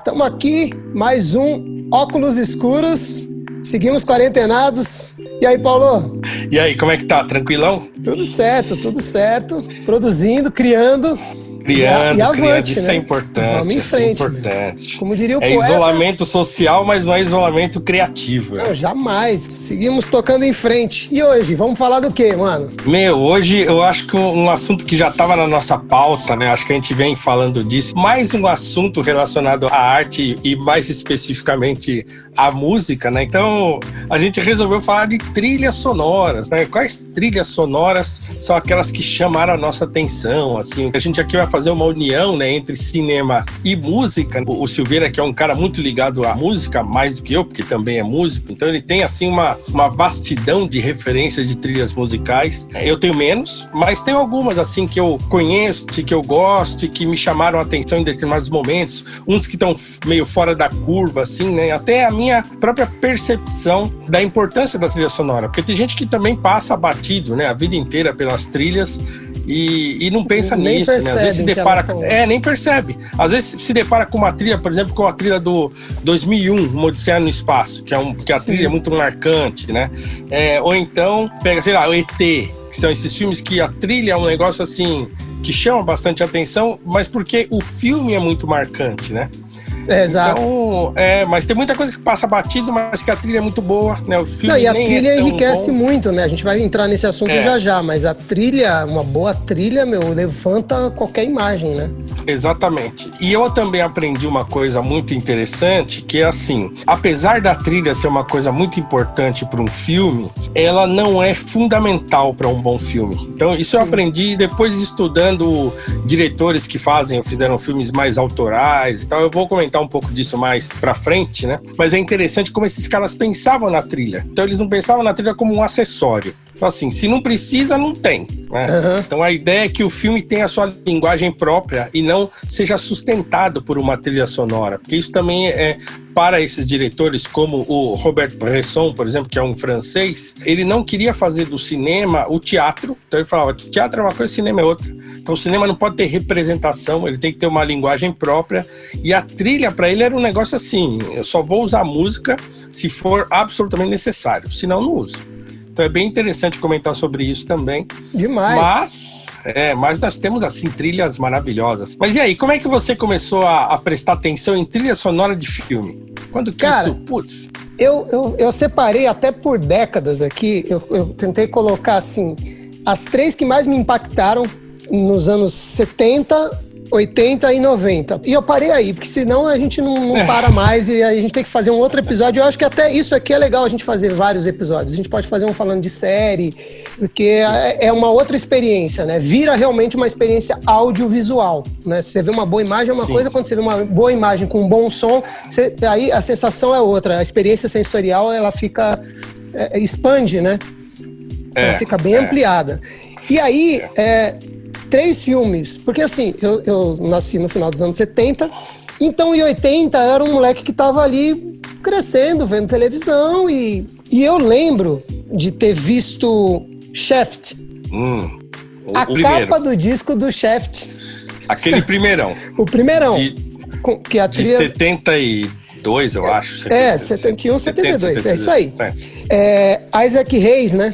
Estamos aqui, mais um Óculos Escuros. Seguimos quarentenados. E aí, Paulo? E aí, como é que tá? Tranquilão? Tudo certo, tudo certo. Produzindo, criando. Criando, e, avante, criando, isso né? é importante. Vamos em isso frente. É importante. Como diria o É poeta. isolamento social, mas não é isolamento criativo. Não, jamais. Seguimos tocando em frente. E hoje, vamos falar do quê, mano? Meu, hoje eu acho que um um assunto que já estava na nossa pauta, né? Acho que a gente vem falando disso. Mais um assunto relacionado à arte e mais especificamente à música, né? Então a gente resolveu falar de trilhas sonoras, né? Quais trilhas sonoras são aquelas que chamaram a nossa atenção, assim? A gente aqui vai fazer uma união, né, entre cinema e música. O o Silveira, que é um cara muito ligado à música, mais do que eu, porque também é músico, então ele tem assim uma, uma vastidão de referências de trilhas musicais. Eu tenho menos, mas tenho algumas assim que eu conheço, que eu gosto e que me chamaram a atenção em determinados momentos, uns que estão meio fora da curva assim, né? Até a minha própria percepção da importância da trilha sonora, porque tem gente que também passa batido, né, a vida inteira pelas trilhas e, e não pensa Nem nisso, né? Às vezes se depara, elas tão- é, nem percebe. Às vezes se depara com uma trilha, por exemplo, com a trilha do 2001, Uma Odisseia no Espaço, que é um, que a Sim. trilha é muito marcante, né? É, ou então pega, sei lá, o ET, que são esses filmes que a trilha é um negócio assim que chama bastante atenção, mas porque o filme é muito marcante, né? É, exato. Então, é, mas tem muita coisa que passa batido, mas que a trilha é muito boa, né? O filme Não, e a nem trilha é enriquece bom. muito, né? A gente vai entrar nesse assunto É. já já, mas a trilha, uma boa trilha, meu, levanta qualquer imagem, né? Exatamente. E eu também aprendi uma coisa muito interessante, que é assim, apesar da trilha ser uma coisa muito importante para um filme, ela não é fundamental para um bom filme. Então, isso eu aprendi depois estudando diretores que fazem ou fizeram filmes mais autorais e tal. Eu vou comentar um pouco disso mais pra frente, né? Mas é interessante como esses caras pensavam na trilha. Então, eles não pensavam na trilha como um acessório. Então, assim, se não precisa, não tem. Né? Aham. Então a ideia é que o filme tenha a sua linguagem própria e não seja sustentado por uma trilha sonora, porque isso também é para esses diretores como o Robert Bresson, por exemplo, que é um francês, ele não queria fazer do cinema o teatro. Então ele falava, teatro é uma coisa, cinema é outra. Então o cinema não pode ter representação, ele tem que ter uma linguagem própria. E a trilha para ele era um negócio assim, eu só vou usar música se for absolutamente necessário, senão não uso. Então é bem interessante comentar sobre isso também. Demais. Mas, é, mas nós temos assim trilhas maravilhosas. Mas e aí, como é que você começou a, a prestar atenção em trilha sonora de filme? Quando que Cara, isso, putz, Eu, eu, eu separei até por décadas aqui, eu, eu tentei colocar assim, as três que mais me impactaram nos anos 70, 80 e 90. E eu parei aí, porque senão a gente não, não para mais e a gente tem que fazer um outro episódio. Eu acho que até isso aqui é legal a gente fazer vários episódios. A gente pode fazer um falando de série, porque é é uma outra experiência, né? Vira realmente uma experiência audiovisual, né? Você vê uma boa imagem é uma Sim. coisa, quando você vê uma boa imagem com um bom som, você- aí a sensação é outra. A experiência sensorial, ela fica... é, expande, né? ela É, fica bem é. ampliada. E aí, é, três filmes, porque assim, eu, eu nasci no final dos anos 70, então em 80 eu era um moleque que tava ali crescendo, vendo televisão, e, e eu lembro de ter visto Shaft, hum, a primeiro, capa do disco do Shaft, aquele primeirão, o primeirão, de, com- que a de trilha... 72, eu acho. É, 70, 71, 72, é isso aí. É. É, Isaac Hayes, né?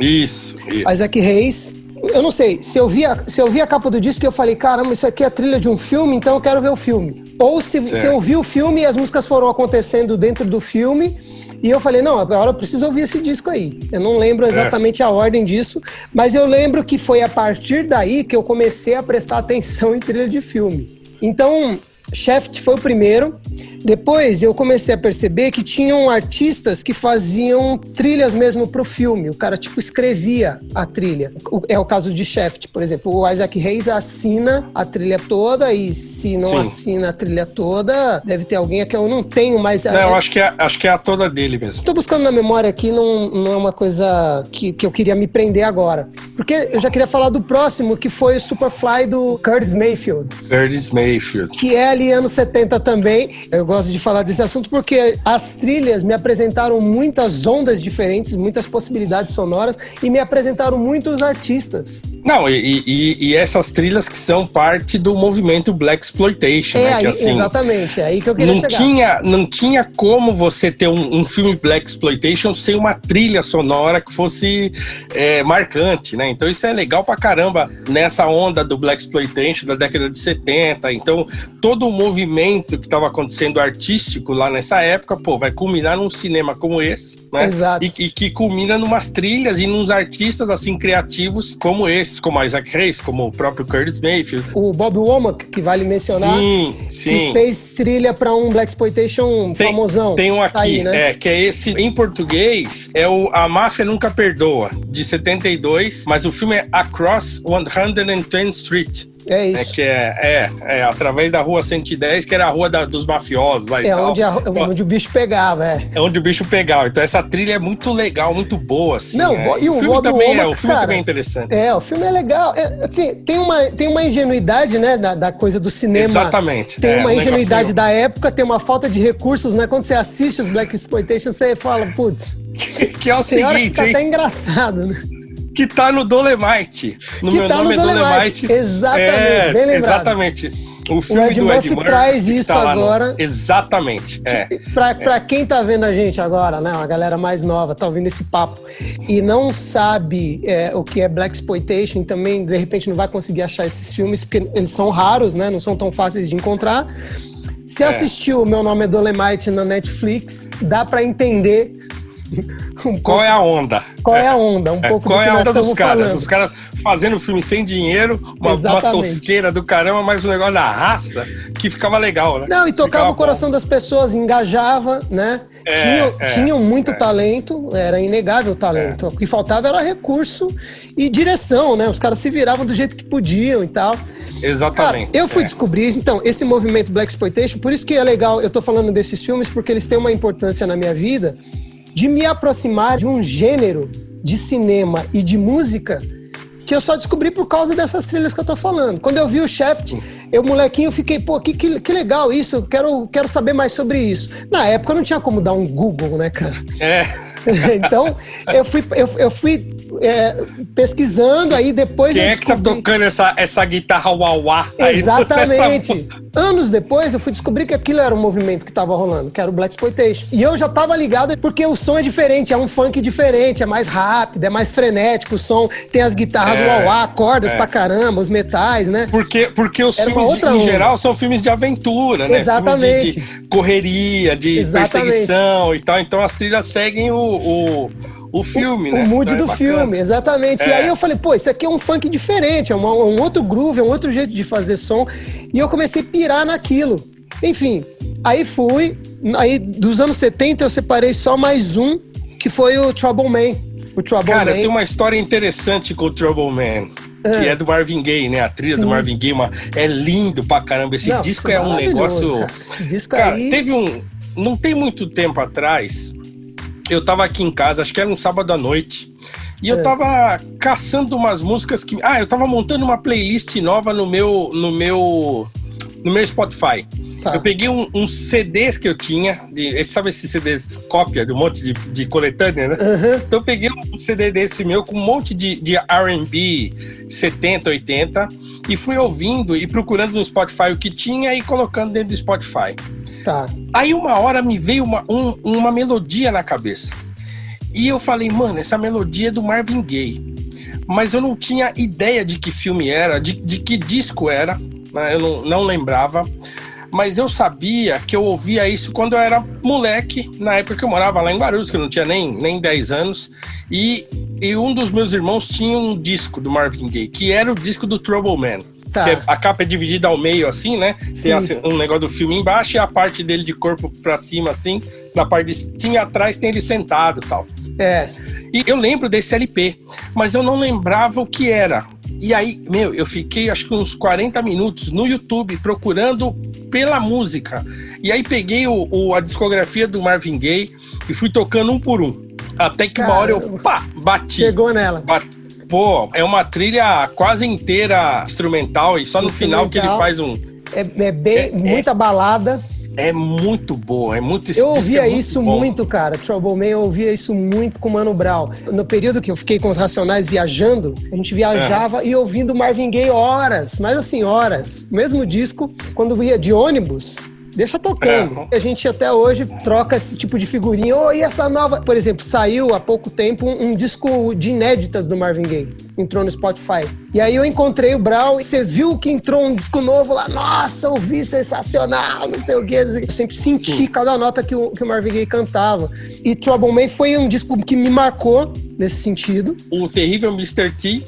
Isso, isso. Isaac Reis. Eu não sei, se eu, vi a, se eu vi a capa do disco eu falei, caramba, isso aqui é a trilha de um filme, então eu quero ver o filme. Ou se, se eu vi o filme e as músicas foram acontecendo dentro do filme, e eu falei, não, agora eu preciso ouvir esse disco aí. Eu não lembro exatamente a ordem disso, mas eu lembro que foi a partir daí que eu comecei a prestar atenção em trilha de filme. Então, Shaft foi o primeiro. Depois eu comecei a perceber que tinham artistas que faziam trilhas mesmo pro filme. O cara, tipo, escrevia a trilha. O- É o caso de Shaft, por exemplo. O Isaac Hayes assina a trilha toda e se não Sim. assina a trilha toda, deve ter alguém que eu não tenho mais... Não, eu acho que, é, acho que é a toda dele mesmo. Tô buscando na memória aqui, não, não é uma coisa que, que eu queria me prender agora. Porque eu já queria falar do próximo, que foi o Superfly do Curtis Mayfield Curtis Mayfield. que é ali anos 70 também. Eu gosto de falar desse assunto porque as trilhas me apresentaram muitas ondas diferentes, muitas possibilidades sonoras e me apresentaram muitos artistas. Não, e, e, e essas trilhas que são parte do movimento Black Exploitation. É né? aí, que, assim, exatamente, é aí que eu queria não chegar. tinha, não tinha como você ter um, um filme Black Exploitation sem uma trilha sonora que fosse é, marcante, né? Então isso é legal pra caramba nessa onda do Black Exploitation da década de 70. Então todo o movimento que estava acontecendo artístico lá nessa época, pô, vai culminar num cinema como esse, né? Exato. E, e que culmina numas trilhas e nos artistas assim criativos como esses, como Isaac Hayes, como o próprio Curtis Mayfield. O Bob Womack, que vale mencionar, Sim, que sim. fez trilha pra um Black Exploitation Tem, famosão. tem um Tá aqui, aí, né? é, que é esse, em português, é o A Máfia Nunca Perdoa, de 72, mas o filme é Across 110th Street. É É, isso. que é, é, é através da rua 110, que era a rua da- dos mafiosos lá e É, tal. onde, a- onde o bicho pegava, é. é onde o bicho pegava. Então essa trilha é muito legal, muito boa, assim. Não, né? e o filme Bob também é, Womack, o filme cara, também é interessante. É, o filme é legal. É, assim, tem, uma, tem uma ingenuidade, né, da, da coisa do cinema. Exatamente. Tem é, uma um ingenuidade da época, tem uma falta de recursos, né? Quando você assiste os Black Exploitation, você fala, putz, que é o tem hora que seguinte, tá hein? até engraçado, né? Que tá no Dolemite. No Que meu tá no nome é Dolemite. Dolemite. Exatamente, bem lembrado. Exatamente. O filme Ed do Ed Murphy traz isso tá lá no- agora. Exatamente. É. Pra, pra quem tá vendo a gente agora, né? Uma galera mais nova, tá ouvindo esse papo e não sabe é, o que é Black Exploitation também, de repente, não vai conseguir achar esses filmes, porque eles são raros, né? Não são tão fáceis de encontrar. Se É. assistiu o Meu Nome é Dolemite na Netflix, dá pra entender um Qual pouco é a onda? qual é a onda, um É, pouco qual é a onda dos caras? falando. Os caras fazendo filme sem dinheiro, uma, uma Exatamente. tosqueira do caramba, mas o negócio da raça que ficava legal, né? Não, e tocava Ficava o coração das pessoas, engajava, né? É, Tinham, é, tinham muito é. talento, era inegável o talento. O que faltava era recurso e direção, né? Os caras se viravam do jeito que podiam e tal. bom. Cara, Exatamente. eu fui é. descobrir, então, esse movimento Black Exploitation, por isso que é legal, eu tô falando desses filmes, porque eles têm uma importância na minha vida de me aproximar de um gênero de cinema e de música que eu só descobri por causa dessas trilhas que eu tô falando. Quando eu vi o Shaft, eu, molequinho, fiquei, pô, que, que, que legal isso, eu quero, quero saber mais sobre isso. Na época não tinha como dar um Google, né, cara? É. então, eu fui, eu, eu fui é, pesquisando, aí depois Quem é que tá descobri- tocando essa, essa guitarra uauá? Exatamente. nessa- Anos depois, eu fui descobrir que aquilo era um movimento que estava rolando, que era o Black Exploitation. E eu já tava ligado porque o som é diferente, é um funk diferente, é mais rápido, é mais frenético, o som tem as guitarras É, uauá, cordas é. pra caramba, os metais, né? Porque, porque os Era filmes, de- em onda. geral, são filmes de aventura, né? Exatamente. De, de correria, de Exatamente. perseguição e tal. Então as trilhas seguem o, o, o filme, o né? mood Então é do bacana. filme, exatamente. E É. aí eu falei, pô, isso aqui é um funk diferente, é uma- um outro groove, é um outro jeito de fazer som. E eu comecei a pirar naquilo. Enfim, aí fui. Aí dos anos 70 eu separei só mais um, que foi o Trouble Man. O Trouble Cara, Man. tem uma história interessante com o Trouble Man. Que é do Marvin Gaye, né? A trilha Sim. do Marvin Gaye uma, é lindo pra caramba. Esse Não, disco isso é um negócio. Cara. Esse disco Cara, aí. teve um. Não tem muito tempo atrás, eu tava aqui em casa, acho que era um sábado à noite. E eu É. tava caçando umas músicas que. Ah, eu tava montando uma playlist nova no meu. no meu. no meu Spotify. Tá. Eu peguei um- uns CDs que eu tinha, de, sabe esses CDs cópia de um monte de, de coletânea, né? Aham. Então eu peguei um CD desse meu com um monte de, de RB 70, 80 e fui ouvindo e procurando no Spotify o que tinha e colocando dentro do Spotify. Tá. Aí uma hora me veio uma, um- uma melodia na cabeça. E eu falei, mano, essa melodia é do Marvin Gaye. Mas eu não tinha ideia de que filme era, de, de que disco era, né? eu não, não lembrava. Mas eu sabia que eu ouvia isso quando eu era moleque, na época que eu morava lá em Guarulhos, que eu não tinha nem, nem 10 anos. E, e um dos meus irmãos tinha um disco do Marvin Gaye, que era o disco do Trouble Man. Tá. Que é- a capa é dividida ao meio, assim, né? Sim. Tem assim, um negócio do filme embaixo e a parte dele de corpo pra cima, assim. Na parte de cima e atrás tem ele sentado e tal. É. E eu lembro desse LP, mas eu não lembrava o que era. E aí, meu, eu fiquei acho que uns 40 minutos no YouTube procurando pela música. E aí peguei o, o- a discografia do Marvin Gaye e fui tocando um por um. Até que uma hora eu, Caramba. pá, bati. Chegou nela. Bat- Pô, é uma trilha quase inteira instrumental e só no final que ele faz um. É, é bem, É, é. muita balada. é muito boa, é muito Eu ouvia é isso muito, muito, cara. Trouble Man, eu ouvia isso muito com o Mano Brown. No período que eu fiquei com os Racionais viajando, a gente viajava é. e ouvindo Marvin Gaye horas, mas assim, horas. Mesmo disco, quando ia de ônibus, deixa tocando. É. A gente até hoje troca esse tipo de figurinha. Oh, e essa nova. Por exemplo, saiu há pouco tempo um, um, disco de inéditas do Marvin Gaye. Entrou no Spotify. E aí eu encontrei o Brown e você viu que entrou um disco novo lá. Nossa, ouvi sensacional, não sei o quê. Eu sempre senti Sim. cada nota que o, que o Marvin Gaye cantava. E Trouble Man foi um disco que me marcou nesse sentido. O terrível Mr. T,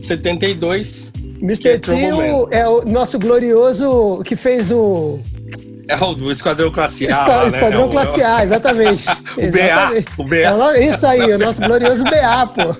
72. Mr. T é, é o nosso glorioso que fez o é o do Esquadrão Classe A. Esca, lá, né? Esquadrão é Classe A, exatamente. o exatamente. BA. O BA. É isso aí, o nosso glorioso BA, pô.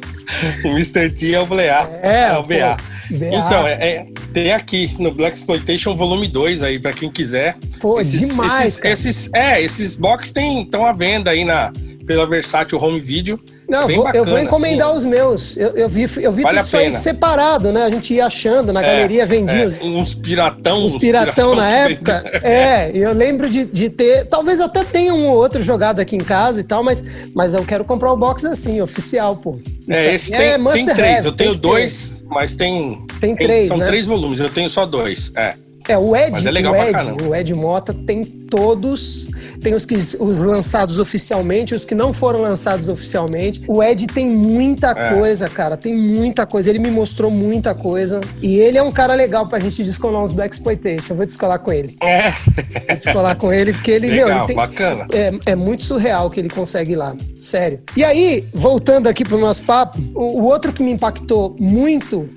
O Mr. T é o BA. É, é o BA. BA. Então, é, é, tem aqui no Black Exploitation Volume 2 aí, pra quem quiser. Pô, esses, demais, esses, esses, É, esses box estão à venda aí na, pela Versátil Home Video. Não, vou, bacana, eu vou encomendar assim, os meus. Eu, eu vi, eu vi vale tudo isso aí separado, né? A gente ia achando, na é, galeria vendia. É, uns piratão. Uns piratão, piratão na época. É, eu lembro de, de ter. Talvez até tenha um ou outro jogado aqui em casa e tal, mas, mas eu quero comprar o box assim, oficial, pô. Isso é, esse tem, é tem três. eu tenho dois, mas tem. Tem três. São né? três volumes, eu tenho só dois. É. É, o Ed, Mas é legal o, Ed o Ed Mota tem todos, tem os, que, os lançados oficialmente, os que não foram lançados oficialmente. O Ed tem muita é. coisa, cara, tem muita coisa. Ele me mostrou muita coisa. E ele é um cara legal pra gente descolar uns Black Exploitation. Eu vou descolar com ele. É. Vou descolar com ele, porque ele, legal, meu, ele tem, bacana. É, é muito surreal o que ele consegue lá. Sério. E aí, voltando aqui pro nosso papo, o, o outro que me impactou muito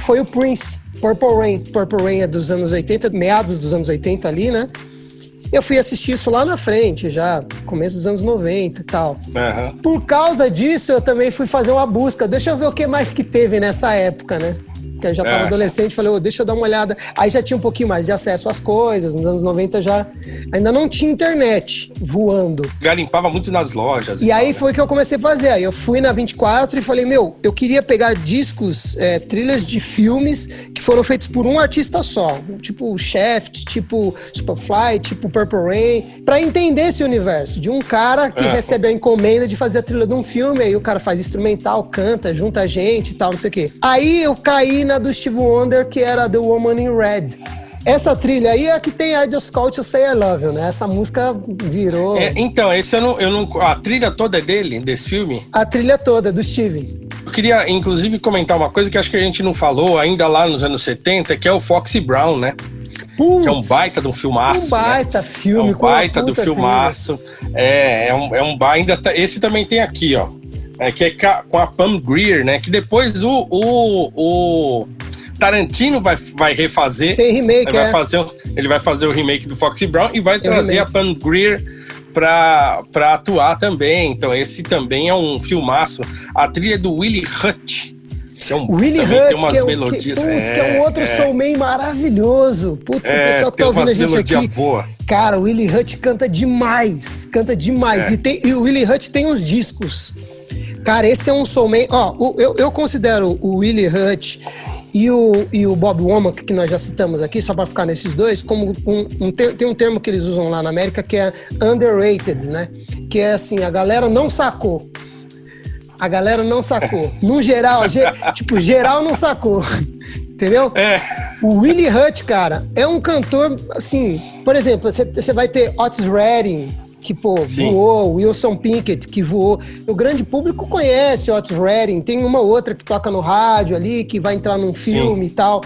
foi o Prince. Purple Rain. Purple Rain é dos anos 80, meados dos anos 80 ali, né? Eu fui assistir isso lá na frente, já começo dos anos 90 e tal. Uhum. Por causa disso, eu também fui fazer uma busca. Deixa eu ver o que mais que teve nessa época, né? que eu já estava é. adolescente, falei, oh, deixa eu dar uma olhada. Aí já tinha um pouquinho mais de acesso às coisas, nos anos 90 já ainda não tinha internet voando. Garimpava muito nas lojas. E, e aí tal, foi né? que eu comecei a fazer. Aí eu fui na 24 e falei, meu, eu queria pegar discos, é, trilhas de filmes que foram feitos por um artista só, tipo Shaft, tipo Superfly, tipo Purple Rain, para entender esse universo de um cara que é. recebe a encomenda de fazer a trilha de um filme, aí o cara faz instrumental, canta, junta gente e tal, não sei o quê. Aí eu caí na do Steve Wonder, que era The Woman in Red. Essa trilha aí é a que tem I Just Call to Say I Love You, né? Essa música virou. É, então, esse eu não, eu não. A trilha toda é dele, desse filme? A trilha toda, é do Steve. Eu queria, inclusive, comentar uma coisa que acho que a gente não falou ainda lá nos anos 70, que é o Foxy Brown, né? Putz, que é um baita de um filmaço. Um baita né? filme, é um baita do filmaço. É, é um, é um ainda tá, Esse também tem aqui, ó é, que é com a Pam Greer, né? Que depois o, o, o Tarantino vai, vai refazer. Tem remake, vai é. fazer, Ele vai fazer o remake do Foxy Brown e vai Tem trazer a Pam Greer pra, pra atuar também. Então esse também é um filmaço. A trilha do Willie Hutch. Que é um, Willie Hutch, tem umas que é um, melodias. Que, putz, é, que é um outro é, soulman maravilhoso. Putz, é, o pessoal que tá ouvindo a gente aqui. Boa. Cara, o Willie Hutch canta demais. Canta demais. É. E, tem, e o Willie Hutch tem uns discos Cara, esse é um soulmate. Ó, eu, eu considero o Willie Hutch e o, e o Bob Womack, que nós já citamos aqui, só para ficar nesses dois, como um, um, tem um termo que eles usam lá na América que é underrated, né? Que é assim, a galera não sacou. A galera não sacou. No geral, ge, tipo, geral não sacou. Entendeu? É. O Willie Hutch, cara, é um cantor, assim, por exemplo, você vai ter Otis Redding, que, pô, Sim. voou, Wilson Pinkett, que voou. O grande público conhece Otis Redding, tem uma outra que toca no rádio ali, que vai entrar num filme Sim. e tal.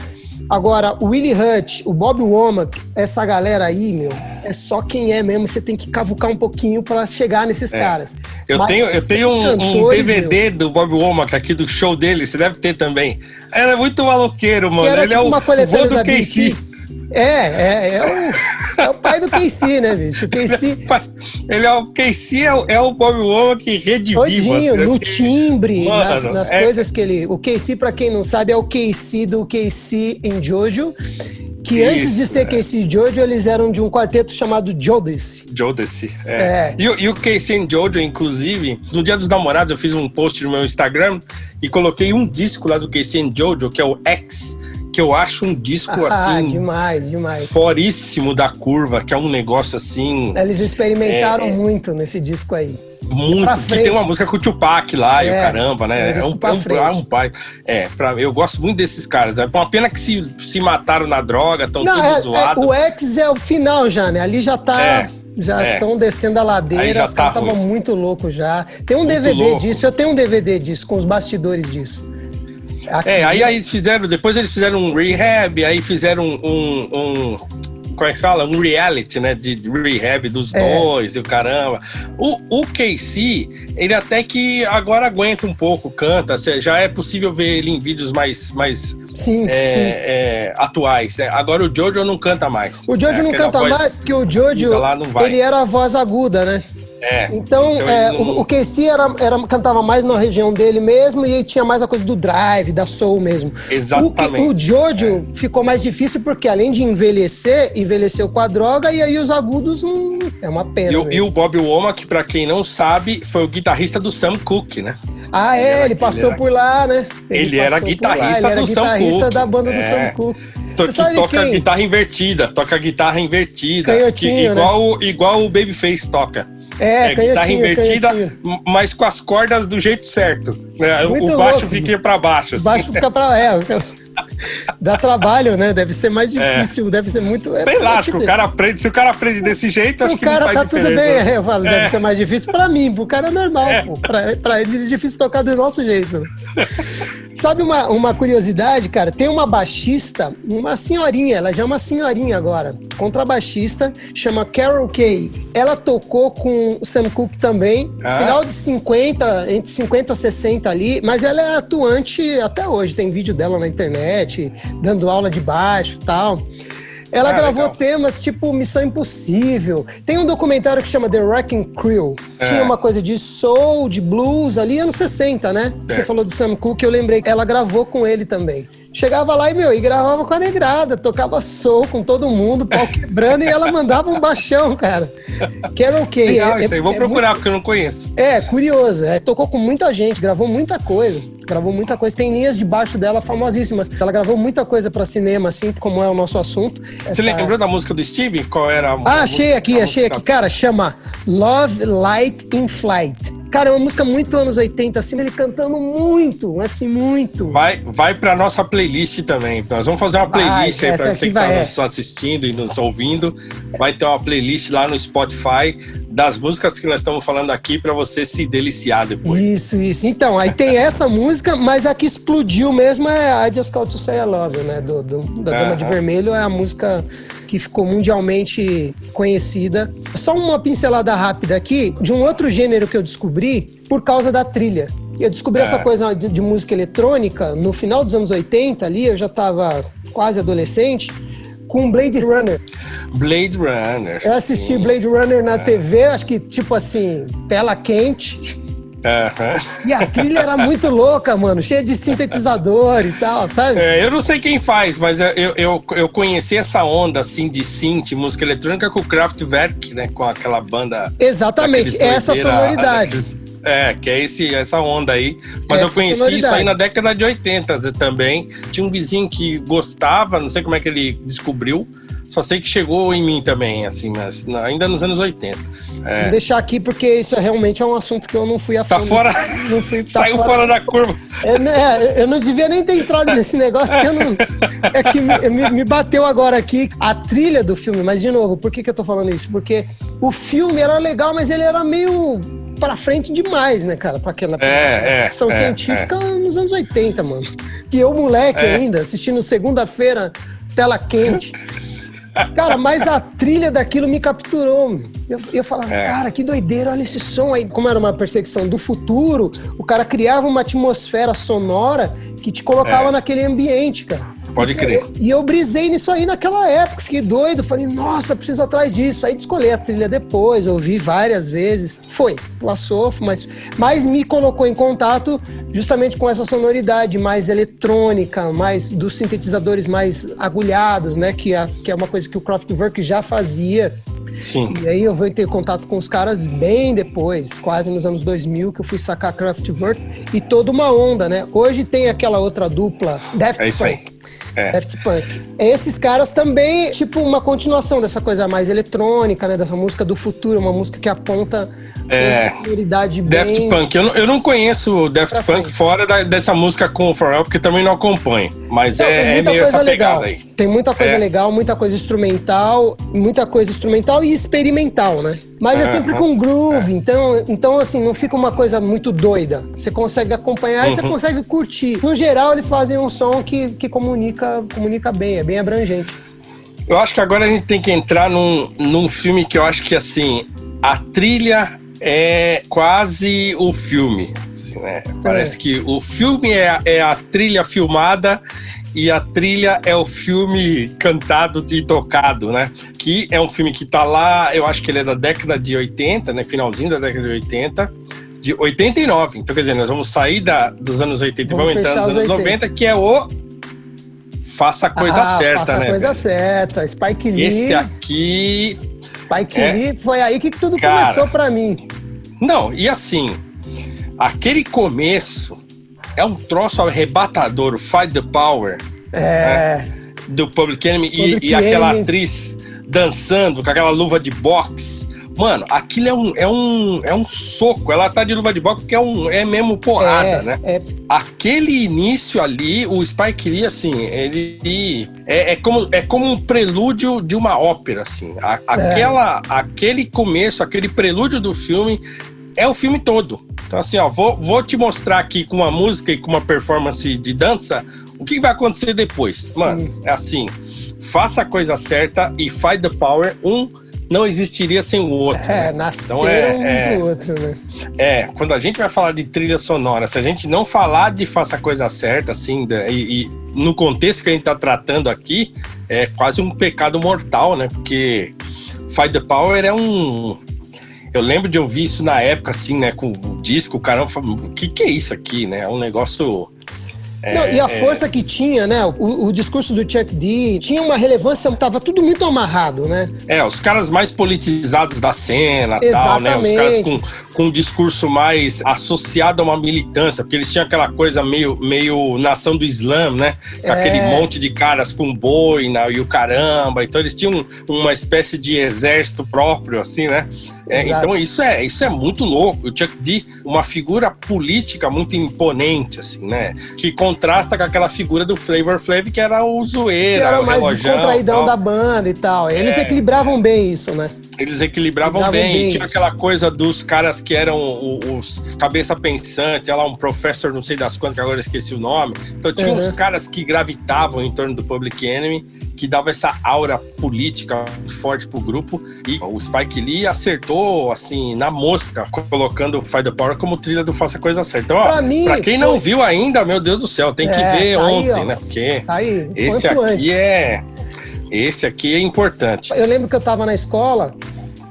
Agora, o Willie Hutch, o Bob Womack, essa galera aí, meu, é só quem é mesmo. Você tem que cavucar um pouquinho para chegar nesses é. caras. Eu Mas tenho, eu tenho um, cantores, um DVD meu, do Bob Womack aqui do show dele, você deve ter também. Ele é muito maloqueiro, mano. Ele tipo é o, uma o do Casey. É, é, é o, é o pai do Casey, né, bicho? O Casey... Ele é o Casey, é o, é o Bob Womack que rediviva. Todinho, assim, no timbre, na, nas é... coisas que ele... O Casey, pra quem não sabe, é o Casey do Casey em Jojo, que Isso, antes de ser é. Casey e Jojo, eles eram de um quarteto chamado Jodeci. Jodeci, é. é. E, e, o Casey e Jojo, inclusive, no Dia dos Namorados eu fiz um post no meu Instagram e coloquei um disco lá do Casey e Jojo, que é o X, que eu acho um disco Ah, assim. demais, demais. Foríssimo da curva, que é um negócio assim. Eles experimentaram É, é. muito nesse disco aí. Muito. Que tem uma música com o Tupac lá e o É, caramba, é né? É um, é um, é um pai. É, pra, eu gosto muito desses caras. É uma pena que se, se mataram na droga, estão tudo é, é, zoados. o X é o final já, né? Ali já tá. É, já é. estão descendo a ladeira, já os caras tá estavam ruim. muito loucos já. Tem um Muito DVD louco. disso, eu tenho um DVD disso, com os bastidores disso. Aqui- É, aí, aí fizeram, depois eles fizeram um rehab, aí fizeram um, um, um como é que fala? Um reality, né? De rehab dos É. dois e o caramba. O, o KC, ele até que agora aguenta um pouco, canta. Já é possível ver ele em vídeos mais, mais Sim, é, sim. é, atuais. né? Agora o Jojo não canta mais. O Jojo É, não aquela canta mais porque o Jojo, lá ele era a voz aguda, né? É. Então, Então é, ele não- o, o Casey era, era, cantava mais na região dele mesmo e aí tinha mais a coisa do drive, da soul mesmo. Exatamente. O, o Jojo ficou mais difícil porque além de envelhecer, envelheceu com a droga e aí os agudos hum, é uma pena. E, o- e o Bob Womack, pra quem não sabe, foi o guitarrista do Sam Cooke, né? Ah, Ele é, era- ele passou ele era- por lá, né? Ele era passou por guitarrista ele era do Sam guitarrista Cooke. da banda do É. Sam Cooke. To- que toca quem? guitarra invertida, toca guitarra invertida. Canhotinho, que- igual, o- igual o Babyface toca. É, guitarra canhotinho, invertida, canhotinho. mas com as cordas do jeito certo. né? Muito o baixo louco. fica pra baixo. assim. Baixo fica pra. É, dá trabalho, né? Deve ser mais difícil, deve ser muito. é, Sei lá, é acho que o cara aprende. Se o cara aprende desse jeito, acho O que não cara tá tudo bem, diferença. é, eu falo, deve ser mais difícil pra mim, pro cara é normal, pô. Pra, pra ele é difícil tocar do nosso jeito. Sabe uma, uma curiosidade, cara? Tem uma baixista, uma senhorinha, ela já é uma senhorinha agora, contrabaixista, chama Carol Kay. Ela tocou com o Sam Cooke também, Ah. final de 50, entre 50 e 60 ali, mas ela é atuante até hoje, tem vídeo dela na internet, dando aula de baixo e tal. Ela Ah, gravou legal. temas tipo Missão Impossível. Tem um documentário que chama The Wrecking Crew. É. Tinha uma coisa de soul, de blues ali, anos 60, né? Você É. falou do Sam Cooke, eu lembrei que ela gravou com ele também. Chegava lá e, meu, e gravava com a negrada, tocava soul com todo mundo, pau quebrando, e ela mandava um baixão, cara. Carol Kay. Legal, é- isso aí. Vou é procurar, porque eu não conheço. é, curioso. É, tocou com muita gente, gravou muita coisa. Gravou muita coisa. Tem linhas de baixo dela famosíssimas. Ela gravou muita coisa pra cinema, assim como é o nosso assunto. Você Essa- lembrou da música do Steve? Qual era a Ah, achei aqui, achei aqui. Cara, chama Love Light in Flight. Cara, é uma música muito anos 80, assim, ele cantando muito, assim, muito. Vai, vai pra nossa playlist também. Nós vamos fazer uma Vai, playlist aí essa pra você que tá vai, é. nos assistindo e nos ouvindo. Vai ter uma playlist lá no Spotify das músicas que nós estamos falando aqui pra você se deliciar depois. Isso, isso. Então, aí tem essa música, mas a que explodiu mesmo é I Just Call to Say I Love You, né? Do, do- da Dama de. Vermelho é a música que ficou mundialmente conhecida. Só uma pincelada rápida aqui de um outro gênero que eu descobri por causa da trilha. Eu descobri É. essa coisa de, de música eletrônica no final dos anos 80 ali, eu já estava quase adolescente, com Blade Runner. Blade Runner. Eu assisti Blade Runner na TV, acho que tipo assim, tela quente. Aham. E a trilha era muito louca, mano, cheia de sintetizador e tal, sabe? É, eu não sei quem faz, mas eu, eu, eu conheci essa onda assim de synth, música eletrônica com o Kraftwerk, né? Com aquela banda. Exatamente, essa sonoridade. daqueles- É, que é esse, essa onda aí. Mas É, eu conheci sonoridade. isso aí na década de 80 também. Tinha um vizinho que gostava, não sei como é que ele descobriu. Só sei que chegou em mim também, assim, mas ainda nos anos 80. É. Vou deixar aqui porque isso é realmente é um assunto que eu não fui a Tá fundo. fora. Não fui, tá Saiu fora. da curva. É, né, eu não devia nem ter entrado nesse negócio, que eu não. É que me, me- me bateu agora aqui a trilha do filme, mas de novo, por que, que eu tô falando isso? Porque o filme era legal, mas ele era meio pra frente demais, né, cara? Pra aquela É, é, ficção é, científica nos anos 80, mano. Que eu, moleque É. ainda, assistindo segunda-feira, tela quente. Cara, mas a trilha daquilo me capturou. Eu, eu falava, É. cara, que doideira, olha esse som aí. Como era uma perseguição do futuro, o cara criava uma atmosfera sonora que te colocava É. naquele ambiente, cara. Pode crer. E eu brisei nisso aí naquela época, fiquei doido, falei, nossa, preciso atrás disso. Aí descolei a trilha depois, ouvi várias vezes. Foi, passou, mas, mas me colocou em contato justamente com essa sonoridade mais eletrônica, mais dos sintetizadores mais agulhados, né? Que é, que é uma coisa que o Kraftwerk já fazia. Sim. E aí eu vou ter contato com os caras bem depois, quase nos anos 2000, que eu fui sacar Kraftwerk e toda uma onda, né? Hoje tem aquela outra dupla, Daft É isso aí. Punk. É. Daft Punk. Esses caras também, tipo, uma continuação dessa coisa mais eletrônica, né? Dessa música do futuro, uma música que aponta é, sonoridade bem... Daft Punk. Eu não, eu não conheço Daft Punk frente. fora da, dessa música com o Pharrell, porque também não acompanho. Mas não, é, é meio essa legal. aí. Tem muita coisa é. legal, muita coisa instrumental, muita coisa instrumental e experimental, né? Mas é sempre com groove, é. então, então assim, não fica uma coisa muito doida. Você consegue acompanhar uhum. e você uhum. consegue curtir. No geral, eles fazem um som que, que comunica, comunica bem, é bem abrangente. Eu acho que agora a gente tem que entrar num, num filme que eu acho que, assim, a trilha é quase o filme. Assim, né? Parece é. que o filme é, é a trilha filmada e a trilha é o filme cantado e tocado, né? Que é um filme que tá lá, eu acho que ele é da década de 80, né? Finalzinho da década de 80. De 89. Então, quer dizer, nós vamos sair da, dos anos 80 e vamos entrar nos anos 90, que é o Faça a Coisa ah, Certa, faça né? Faça a Coisa Certa. Spike Lee. Esse aqui. Spike é... Lee, foi aí que tudo Cara, começou para mim. Não, e assim, aquele começo é um troço arrebatador, o Fight the Power. É. Né? Do Public Enemy, Public e, e aquela atriz dançando com aquela luva de boxe. Mano, aquilo é um, é um, é um soco. Ela tá de luva de boxe porque é, um, é mesmo porrada, é, né? É. Aquele início ali, o Spike Lee, assim, ele é, é, como, é como um prelúdio de uma ópera, assim. A, é. aquela, aquele começo, aquele prelúdio do filme é o filme todo. Então, assim, ó, vou, vou te mostrar aqui com uma música e com uma performance de dança o que vai acontecer depois. Mano, Sim. é assim, faça a coisa certa e fight the power. Um não existiria sem o outro. É, né? nasceram então, é, um é, pro outro, né? É, quando a gente vai falar de trilha sonora, se a gente não falar de faça a coisa certa, assim, e, e no contexto que a gente tá tratando aqui, é quase um pecado mortal, né? Porque Fight the Power é um, eu lembro de ouvir isso na época, assim, né? Com o disco, o caramba, o que, que é isso aqui, né? É um negócio não, e a é, é. força que tinha, né? O, o, discurso do Chuck D tinha uma relevância, tava tudo muito amarrado, né? É, os caras mais politizados da cena, tal, né? Os caras com, com um discurso mais associado a uma militância, porque eles tinham aquela coisa meio, meio nação do Islã, né? Com é. aquele monte de caras com boina e o caramba. Então eles tinham uma espécie de exército próprio, assim, né? É, então isso é, isso é muito louco. O Chuck D, uma figura política muito imponente, assim, né? Que contrasta com aquela figura do Flavor Flav, que era o zoeiro, que era o mais descontraidão da banda e tal. Eles é, equilibravam bem isso, né? Eles equilibravam, equilibravam bem. bem. Tinha aquela coisa dos caras que eram os cabeça pensante, lá um professor, não sei das quantas, que agora esqueci o nome. Então tinha uhum. uns caras que gravitavam em torno do Public Enemy, que dava essa aura política forte pro grupo. E o Spike Lee acertou, assim, na mosca, colocando o Fight the Power como trilha do Faça a Coisa Certa. Então, pra, ó, mim, pra quem foi... não viu ainda, meu Deus do céu, tem que é, ver tá ontem, aí, né? Porque tá aí, esse aqui antes. é esse aqui é importante. Eu lembro que eu estava na escola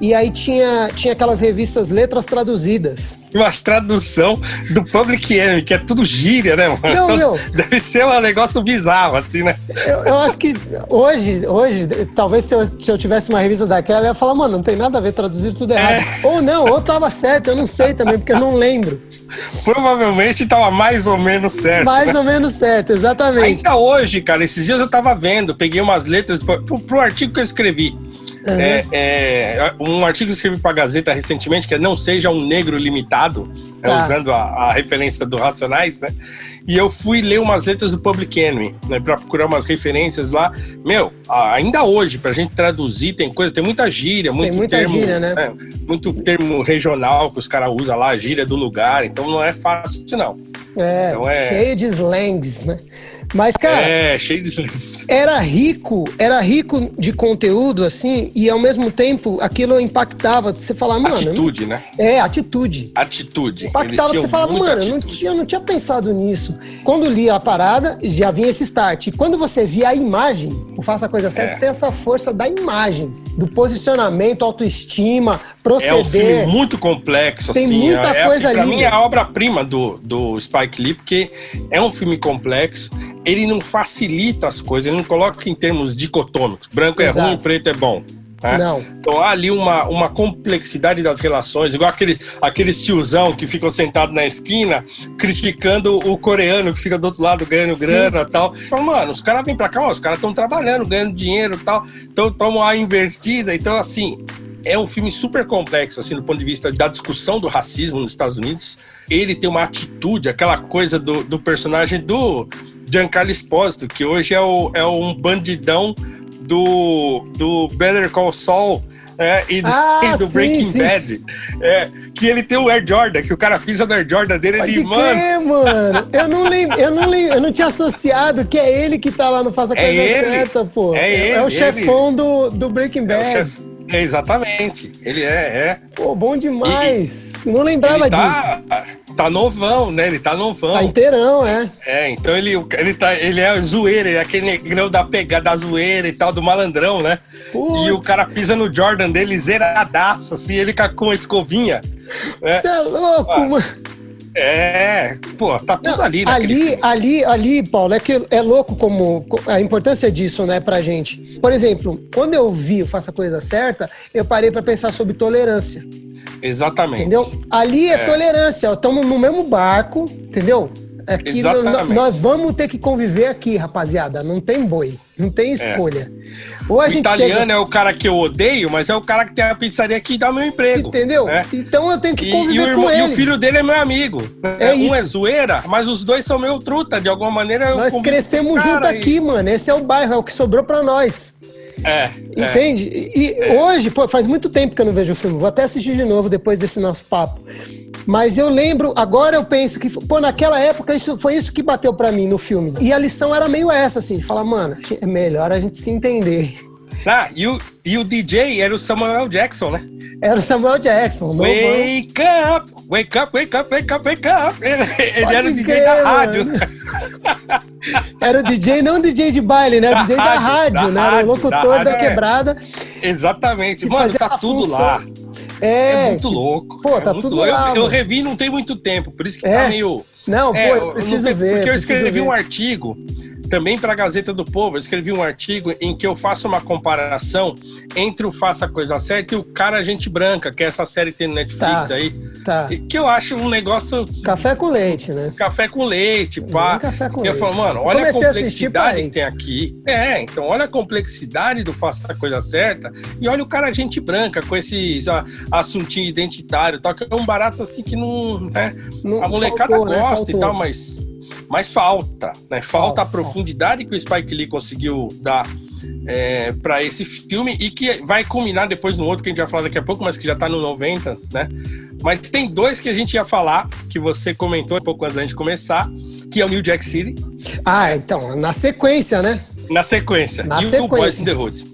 e aí tinha, tinha aquelas revistas Letras Traduzidas. Uma tradução do Public Enemy, que é tudo gíria, né, mano? Não, meu. Deve ser um negócio bizarro, assim, né? Eu, eu acho que hoje, hoje talvez se eu, se eu tivesse uma revista daquela, eu ia falar, mano, não tem nada a ver, traduzir tudo errado. É. Ou não, ou tava certo, eu não sei também, porque eu não lembro. Provavelmente estava mais ou menos certo. Mais né? ou menos certo, exatamente. Ainda hoje, cara, esses dias eu tava vendo, peguei umas letras pro, pro artigo que eu escrevi. Uhum. É, é, um artigo que escrevi para a Gazeta recentemente, que é Não Seja um Negro Limitado, é, tá. usando a, a, referência do Racionais, né? E eu fui ler umas letras do Public Enemy, né, para procurar umas referências lá. Meu, ainda hoje, para a gente traduzir, tem coisa, tem muita gíria, muito tem muita termo, gíria, né? né? Muito termo regional que os caras usam lá, gíria do lugar, então não é fácil, não. É, então é... cheio de slangs, né? Mas, cara. É, cheio de. Era rico, era rico de conteúdo, assim, e ao mesmo tempo aquilo impactava. Você falava, mano. Atitude, né? É, atitude. Atitude. Impactava que você falava, mano, eu não, tinha, eu não tinha pensado nisso. Quando lia a parada, já vinha esse start. E quando você via a imagem, o Faça a Coisa Certa, é. tem essa força da imagem, do posicionamento, autoestima, proceder. É um filme muito complexo, tem assim. muita é, coisa assim, pra mim é a obra-prima do, do Spike Lee, porque é um filme complexo, ele não facilita as coisas, ele não coloca em termos dicotômicos. Branco Exato. é ruim, preto é bom. Né? Não. Então há ali uma, uma complexidade das relações, igual aquele, aqueles tiozão que ficam sentados na esquina criticando o coreano que fica do outro lado ganhando Sim. grana e tal. Fala, mano, os caras vêm pra cá, ó, os caras estão trabalhando, ganhando dinheiro e tal, então tomam a invertida. Então, assim, é um filme super complexo, assim, do ponto de vista da discussão do racismo nos Estados Unidos. Ele tem uma atitude, aquela coisa do, do personagem do Giancarlo Esposito, que hoje é, o, é um bandidão do, do Better Call Saul. É, e, ah, e, do sim, Breaking sim. Bad. É, que ele tem o Air Jordan, que o cara pisa no Air Jordan dele Pode ele, mano. mano. Eu não lembro, eu não lembro, eu não tinha associado que é ele que tá lá no Faz a é Coisa é Certa, pô. É, é, é o chefão do, do Breaking Bad. É é, exatamente. Ele é, é. Pô, bom demais. E, Não lembrava tá, disso. Tá novão, né? Ele tá novão. Tá inteirão, é. É, então ele, ele, tá, ele é zoeira, ele é aquele negrão da pegada da zoeira e tal, do malandrão, né? Putz. E o cara pisa no Jordan dele zeradaço, assim, ele com a escovinha. Você né? é louco, ah. mano. É, pô, tá tudo Não, ali, Ali, filme. ali, ali, Paulo, é que é louco como a importância disso, né, pra gente. Por exemplo, quando eu vi o Faça a Coisa Certa, eu parei para pensar sobre tolerância. Exatamente. Entendeu? Ali é, é. tolerância, estamos no mesmo barco, entendeu? Aqui nós vamos ter que conviver aqui, rapaziada. Não tem boi, não tem é. escolha. É. Ou a o gente italiano chega... é o cara que eu odeio, mas é o cara que tem a pizzaria que dá meu emprego. Entendeu? Né? Então eu tenho que conviver e, e irmão, com ele. E o filho dele é meu amigo. É um isso. é zoeira, mas os dois são meu truta. De alguma maneira Nós crescemos junto aqui, mano. Esse é o bairro, é o que sobrou pra nós. É. Entende? É. E é. hoje, pô, faz muito tempo que eu não vejo o filme. Vou até assistir de novo depois desse nosso papo. Mas eu lembro, agora eu penso que, pô, naquela época isso foi isso que bateu para mim no filme. E a lição era meio essa, assim, de falar, mano, é melhor a gente se entender. Ah, e o, e o DJ era o Samuel Jackson, né? Era o Samuel Jackson. Wake up, wake up, wake up, wake up, wake up. Ele, ele era o DJ crer, da rádio. era o DJ, não o DJ de baile, né? O DJ da, da rádio, da né? Rádio, era o locutor da, da é. quebrada. Exatamente. Mano, tá tudo função. lá. É, é muito louco. Pô, tá tudo louco. lá. Eu, eu, revi não tem muito tempo, por isso que tá é. tá meio. Não, é, pô, eu preciso não, ver. Porque eu escrevi um artigo também para a Gazeta do Povo, eu escrevi um artigo em que eu faço uma comparação entre o Faça a Coisa Certa e o Cara Gente Branca, que é essa série que tem no Netflix tá, aí. Tá. Que eu acho um negócio. Café com leite, né? Café com leite, pá. Café com eu leite. falo, mano, olha a complexidade que tem aqui. É, então olha a complexidade do Faça a Coisa Certa e olha o Cara Gente Branca com esses a, assuntinho identitário tal, que é um barato assim que não. Né? não a molecada faltou, né? gosta né? e tal, mas mas falta, né? Falta, a profundidade que o Spike Lee conseguiu dar é, para esse filme e que vai culminar depois no outro que a gente vai falar daqui a pouco, mas que já tá no 90, né? Mas tem dois que a gente ia falar, que você comentou um pouco antes da gente começar, que é o New Jack City. Ah, então, na sequência, né? Na sequência. Na e sequência. o Boys in the Hood.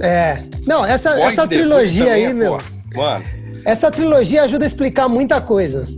É. Não, essa, essa trilogia aí, é, meu. Mano. Essa trilogia ajuda a explicar muita coisa.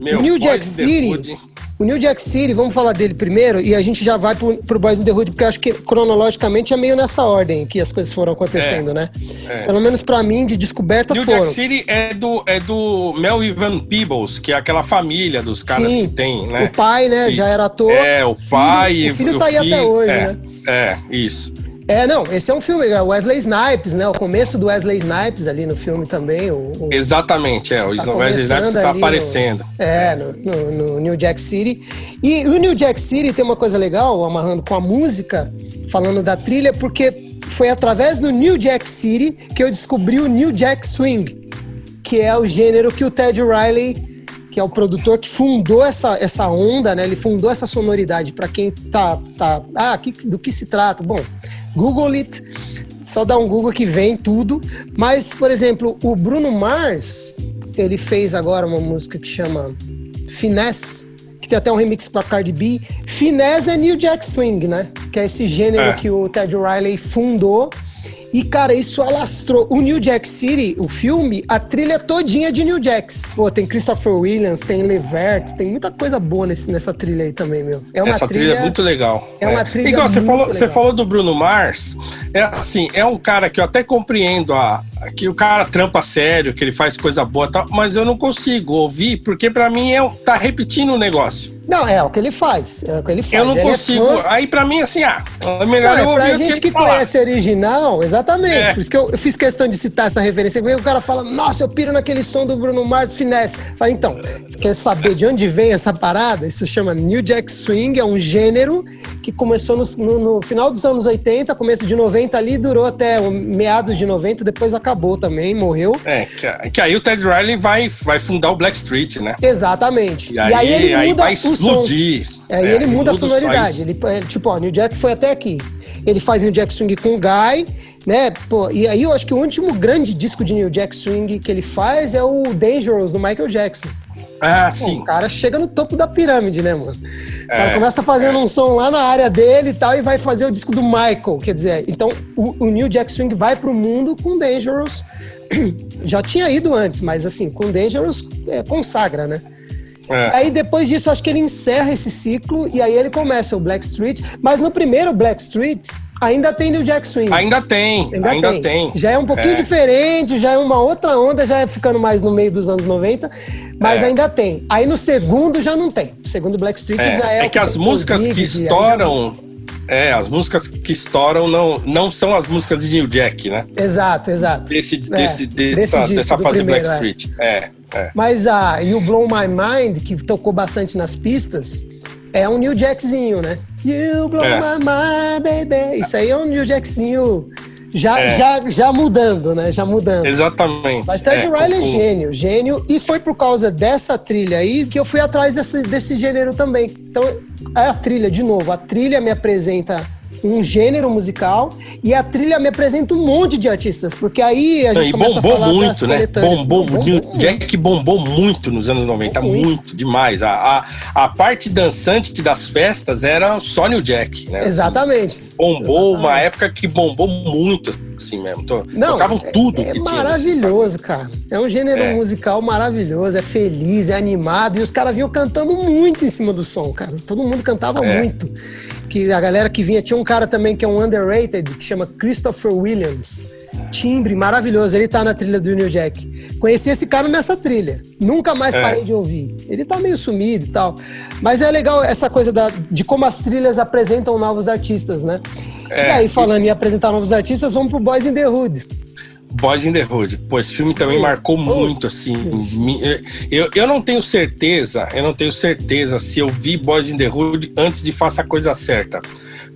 Meu, New Jack City o New Jack City, vamos falar dele primeiro, e a gente já vai pro, pro Boys in the Hood, porque eu acho que cronologicamente é meio nessa ordem que as coisas foram acontecendo, é, né? É. Pelo menos para mim, de descoberta New foram. New Jack City é do, é do Mel Ivan Peebles, que é aquela família dos caras Sim, que tem, né? O pai, né, e, já era ator. É, o pai... O filho, o filho tá aí até hoje, é, né? É, isso. É, não, esse é um filme, é Wesley Snipes, né? O começo do Wesley Snipes ali no filme também. O, o... Exatamente, é. O tá Wesley Snipes tá aparecendo. No, é, no, no, no, New Jack City. E o New Jack City tem uma coisa legal, amarrando com a música, falando da trilha, porque foi através do New Jack City que eu descobri o New Jack Swing, que é o gênero que o Ted Riley que é o produtor que fundou essa, essa onda, né? Ele fundou essa sonoridade. Para quem tá, tá, ah, que, do que se trata? Bom, Google it, só dá um Google que vem tudo. Mas, por exemplo, o Bruno Mars, ele fez agora uma música que chama Finesse, que tem até um remix para Cardi B. Finesse é New Jack Swing, né? Que é esse gênero é. que o Ted Riley fundou e, cara, isso alastrou. O New Jack City, o filme, a trilha todinha de New Jacks. Pô, tem Christopher Williams, tem Levert, tem muita coisa boa nesse, nessa trilha aí também, meu. É uma Essa trilha, trilha é muito legal. É, é. uma trilha Igual, você falou, legal. você falou do Bruno Mars. É assim, é um cara que eu até compreendo a, que o cara trampa sério, que ele faz coisa boa, tal, mas eu não consigo ouvir porque para mim é tá repetindo o negócio. Não, é o que ele faz. É o que ele faz. Eu não ele é consigo. fã- Aí pra mim, assim, ah, é melhor Não, eu é pra ouvir o gente que falar. conhece original, exatamente. É. Por isso que eu, eu fiz questão de citar essa referência. O cara fala, nossa, eu piro naquele som do Bruno Mars Finesse. Fala, então, você quer saber de onde vem essa parada? Isso chama New Jack Swing, é um gênero que começou no, no- no final dos anos 80, começo de 90 ali, durou até meados de 90, depois acabou também, morreu. É, que, que aí o Ted Riley vai, vai fundar o Black Street, né? Exatamente. E aí, ele aí muda vai o som. explodir. Aí É, ele muda a sonoridade. Ele, é, tipo, ó, New Jack foi até aqui. Ele faz New Jack Swing com o Guy, né? Pô, e aí eu acho que o último grande disco de New Jack Swing que ele faz é o Dangerous, do Michael Jackson. Ah, Pô, sim. o cara chega no topo da pirâmide, né, mano? O cara É, começa fazendo um som lá na área dele e tal, e vai fazer o disco do Michael. Quer dizer, então o, o New Jack Swing vai pro mundo com Dangerous. Já tinha ido antes, mas assim, com Dangerous é, consagra, né? É. Aí depois disso, acho que ele encerra esse ciclo e aí ele começa o Black Street. Mas no primeiro Black Street, ainda tem New Jack Swing. Ainda tem, ainda, tem. Já é um pouquinho É. diferente, já é uma outra onda, já é ficando mais no meio dos anos 90, mas É. ainda tem. Aí no segundo já não tem. O segundo Black Street É, já é. é que as tem músicas que já- estouram. É, as músicas que estouram não, não são as músicas de New Jack, né? Exato, exato. Desse, É, desse, desse dessa, disco, dessa fase primeiro, Black é. Street. É, é. Mas a e o Blow My Mind, que tocou bastante nas pistas, é um New Jackzinho, né? You blow É. my mind, baby. Isso aí é um New Jackzinho já, É. já, já mudando, né? Já mudando. Exatamente. Mas Ted é, Riley é gênio, gênio. E foi por causa dessa trilha aí que eu fui atrás desse, desse gênero também. Então, é a trilha, de novo, a trilha me apresenta um gênero musical e a trilha me apresenta um monte de artistas, porque aí a gente E começa a bombou falar muito, né? Bombou, Bombou muito. Jack bombou muito nos anos 90, Bombou muito, demais. A, a, a parte dançante das festas era só New Jack, né? Exatamente. Bombou uma Exatamente. época que bombou muito, assim mesmo. To- Não, Tocavam é- tudo é, nesse- maravilhoso, cara. É um gênero É. musical maravilhoso, é feliz, é animado e os caras vinham cantando muito em cima do som, cara. Todo mundo cantava É. muito. Que a galera que vinha tinha um cara também que é um underrated que chama Christopher Williams. Timbre maravilhoso, ele tá na trilha do New Jack. Conheci esse cara nessa trilha. Nunca mais É. parei de ouvir. Ele tá meio sumido e tal. Mas é legal essa coisa da- de como as trilhas apresentam novos artistas, né? É. E aí, falando em apresentar novos artistas, vamos pro Boys in the Hood. Boys in the Hood. Pô, esse filme também marcou muito, assim. me- Eu, eu não tenho certeza, eu não tenho certeza se eu vi Boys in the Hood antes de Faça a Coisa Certa.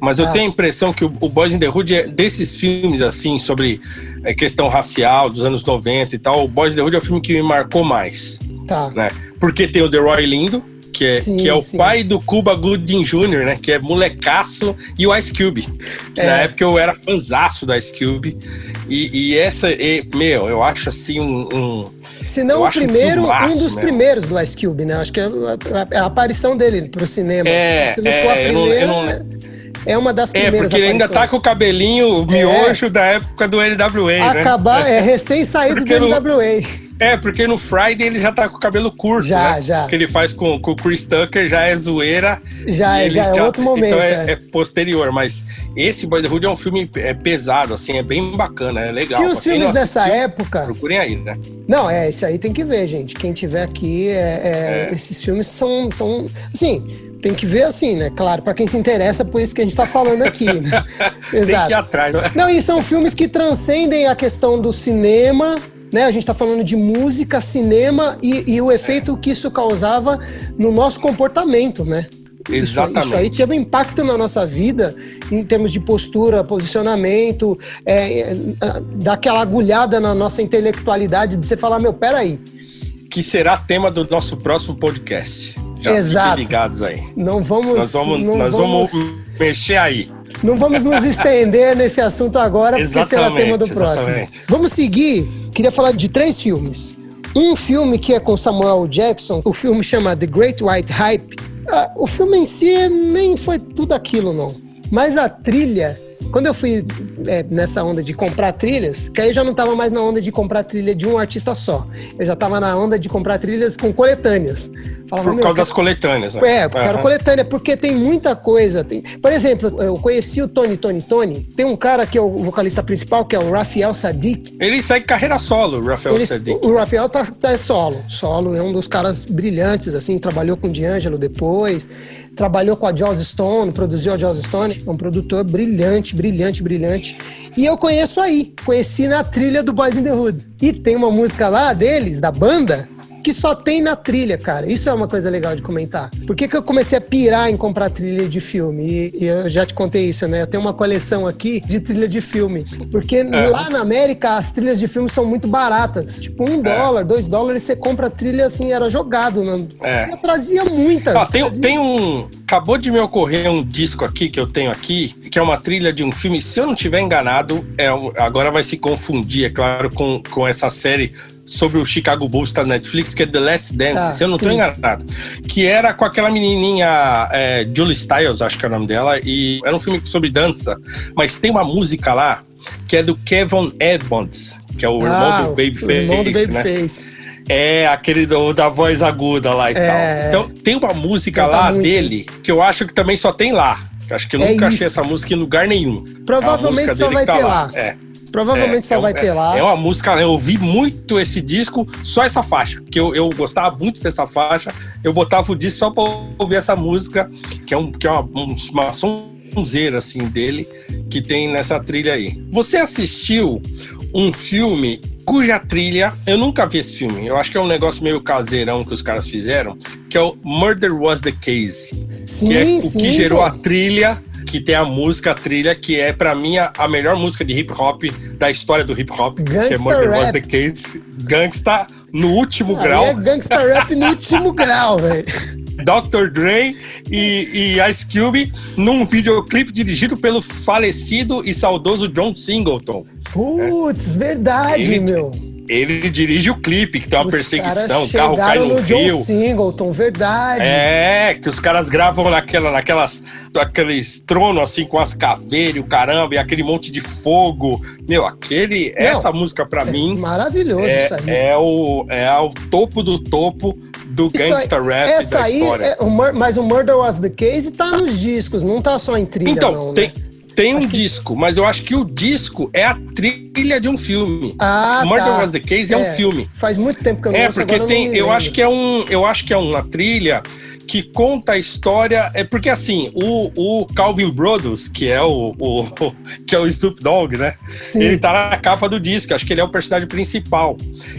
Mas eu Ah. tenho a impressão que o, o Boys in the Hood é desses filmes, assim, sobre é, questão racial dos anos 90 e tal. O Boys in the Hood é o filme que me marcou mais, Tá. né? Porque tem o The Roy Lindo, que é, Sim, que é o sim. pai do Cuba Gooding Jr., né? Que é molecaço, e o Ice Cube. É. Na época eu era fanzaço do Ice Cube. E, e essa, e, meu, eu acho assim um. um- Se não o um primeiro, um, filmaço dos mesmo. primeiros do Ice Cube, né? Acho que é a, a- a aparição dele pro cinema. É, Se não é, for a eu não- primeira, eu não- é uma das É, primeiras porque ele ainda tá com o cabelinho miojo da época do NWA, né? Acabar, é recém-saído do NWA. É, porque no Friday ele já tá com o cabelo curto. Já, né? já. O que ele faz com, com o Chris Tucker já é zoeira. Já e é- já é outro momento, Então é, é. é posterior, mas esse Boys in the Hood é um filme é, pesado, assim, é bem bacana, é legal. Que Pra os filmes não dessa assistiu, época. Procurem aí, né? Não, é, esse aí tem que ver, gente. Quem tiver aqui, é, é, esses filmes são, são. Assim, tem que ver assim, né? Claro, pra quem se interessa, por isso que a gente tá falando aqui. Né? Tem que ir Exato. atrás. né? Não, e são filmes que transcendem a questão do cinema, né? A gente tá falando de música, cinema e, e o efeito que isso causava no nosso comportamento, né? Isso- Exatamente. Isso, aí teve um impacto na nossa vida em termos de postura, posicionamento, é, é, daquela agulhada na nossa intelectualidade de você falar, meu, peraí, Que será tema do nosso próximo podcast. Já Exato. ligados aí. não vamos. Nós vamos, nós vamos mexer aí. Não vamos nos estender nesse assunto agora, porque será tema do próximo. exatamente. Vamos seguir. Queria falar de três filmes. Um filme que é com Samuel Jackson, o filme chama The Great White Hype. Ah, o filme em si nem foi tudo aquilo, não. Mas a trilha Quando eu fui é, nessa onda de comprar trilhas, que aí eu já não tava mais na onda de comprar trilha de um artista só. Eu já tava na onda de comprar trilhas com coletâneas. Falava, por causa das coletâneas, né? É, causa uhum. coletânea, porque tem muita coisa. Tem... Por exemplo, eu conheci o Tony Tony Tony. Tem um cara que é o vocalista principal, que é o Rafael Sadiq. Ele segue carreira solo, o Rafael Ele, Sadiq. O Rafael tá, tá solo. Solo é um dos caras brilhantes, assim, trabalhou com o D'Angelo depois trabalhou com a Joss Stone, produziu a Joss Stone, é um produtor brilhante, brilhante, brilhante. E eu conheço aí, conheci na trilha do Boys in the Hood. E tem uma música lá deles, da banda, que só tem na trilha, cara. Isso é uma coisa legal de comentar. Por que, que eu comecei a pirar em comprar trilha de filme? E, e eu já te contei isso, né? Eu tenho uma coleção aqui de trilha de filme. Porque é. lá na América as trilhas de filme são muito baratas. Tipo, um é. dólar, dois dólares, você compra trilha assim, era jogado. Né? É. Eu trazia muita. Ah, tem, tem um. Acabou de me ocorrer um disco aqui que eu tenho aqui, que é uma trilha de um filme. Se eu não tiver enganado, é, agora vai se confundir, é claro, com, com essa série sobre o Chicago Bulls da Netflix, que é The Last Dance, ah, se eu não estou enganado. Que era com aquela menininha é, Julie Stiles, acho que é o nome dela, e era um filme sobre dança, mas tem uma música lá que é do Kevin Edmonds, que é o ah, irmão do Babyface. Irmão do Babyface. Né? É, aquele do, da voz aguda lá e é... tal. Então, tem uma música lá muito. dele que eu acho que também só tem lá. Acho que eu é nunca isso. achei essa música em lugar nenhum. Provavelmente só vai tá ter lá. lá. É. Provavelmente é, só é, vai ter lá. É uma música, eu ouvi muito esse disco, só essa faixa, porque eu, eu gostava muito dessa faixa. Eu botava o disco só pra ouvir essa música, que é, um, que é uma, uma sonzeira, assim, dele, que tem nessa trilha aí. Você assistiu um filme cuja trilha, eu nunca vi esse filme, eu acho que é um negócio meio caseirão que os caras fizeram, que é o Murder Was the Case. Sim, que é sim, o que gerou a trilha que tem a música, a trilha, que é para mim a, a, melhor música de hip hop da história do hip hop, Gangsta que é Murder Rap. Was the Case. Gangsta no último ah, grau. É gangsta rap no último grau, velho. Dr. Dre e, e Ice Cube num videoclipe dirigido pelo falecido e saudoso John Singleton. Putz, verdade, ele, meu. Ele dirige o clipe, que tem uma os perseguição, o carro cai no, no rio. John Singleton, verdade. É, que os caras gravam naquela, naquelas, aqueles tronos assim com as caveiras, o caramba, e aquele monte de fogo. Meu, aquele, Não, essa música para é mim. Maravilhoso é, isso aí. É o, é o topo do topo do isso gangsta aí, rap essa da aí, história. É, mas o Murder Was the Case tá nos discos, não tá só em trilha, então, não, tem, né? Tem um que... disco, mas eu acho que o disco é a trilha de um filme. Ah, Murder tá. Was the Case é, é, um filme. Faz muito tempo que eu não É, porque tem, eu acho que é um, eu acho que é uma trilha que conta a história. É porque assim, o, o Calvin Brothers, que é o, o, que é o Snoop Dogg, né? Sim. Ele tá na capa do disco, acho que ele é o personagem principal.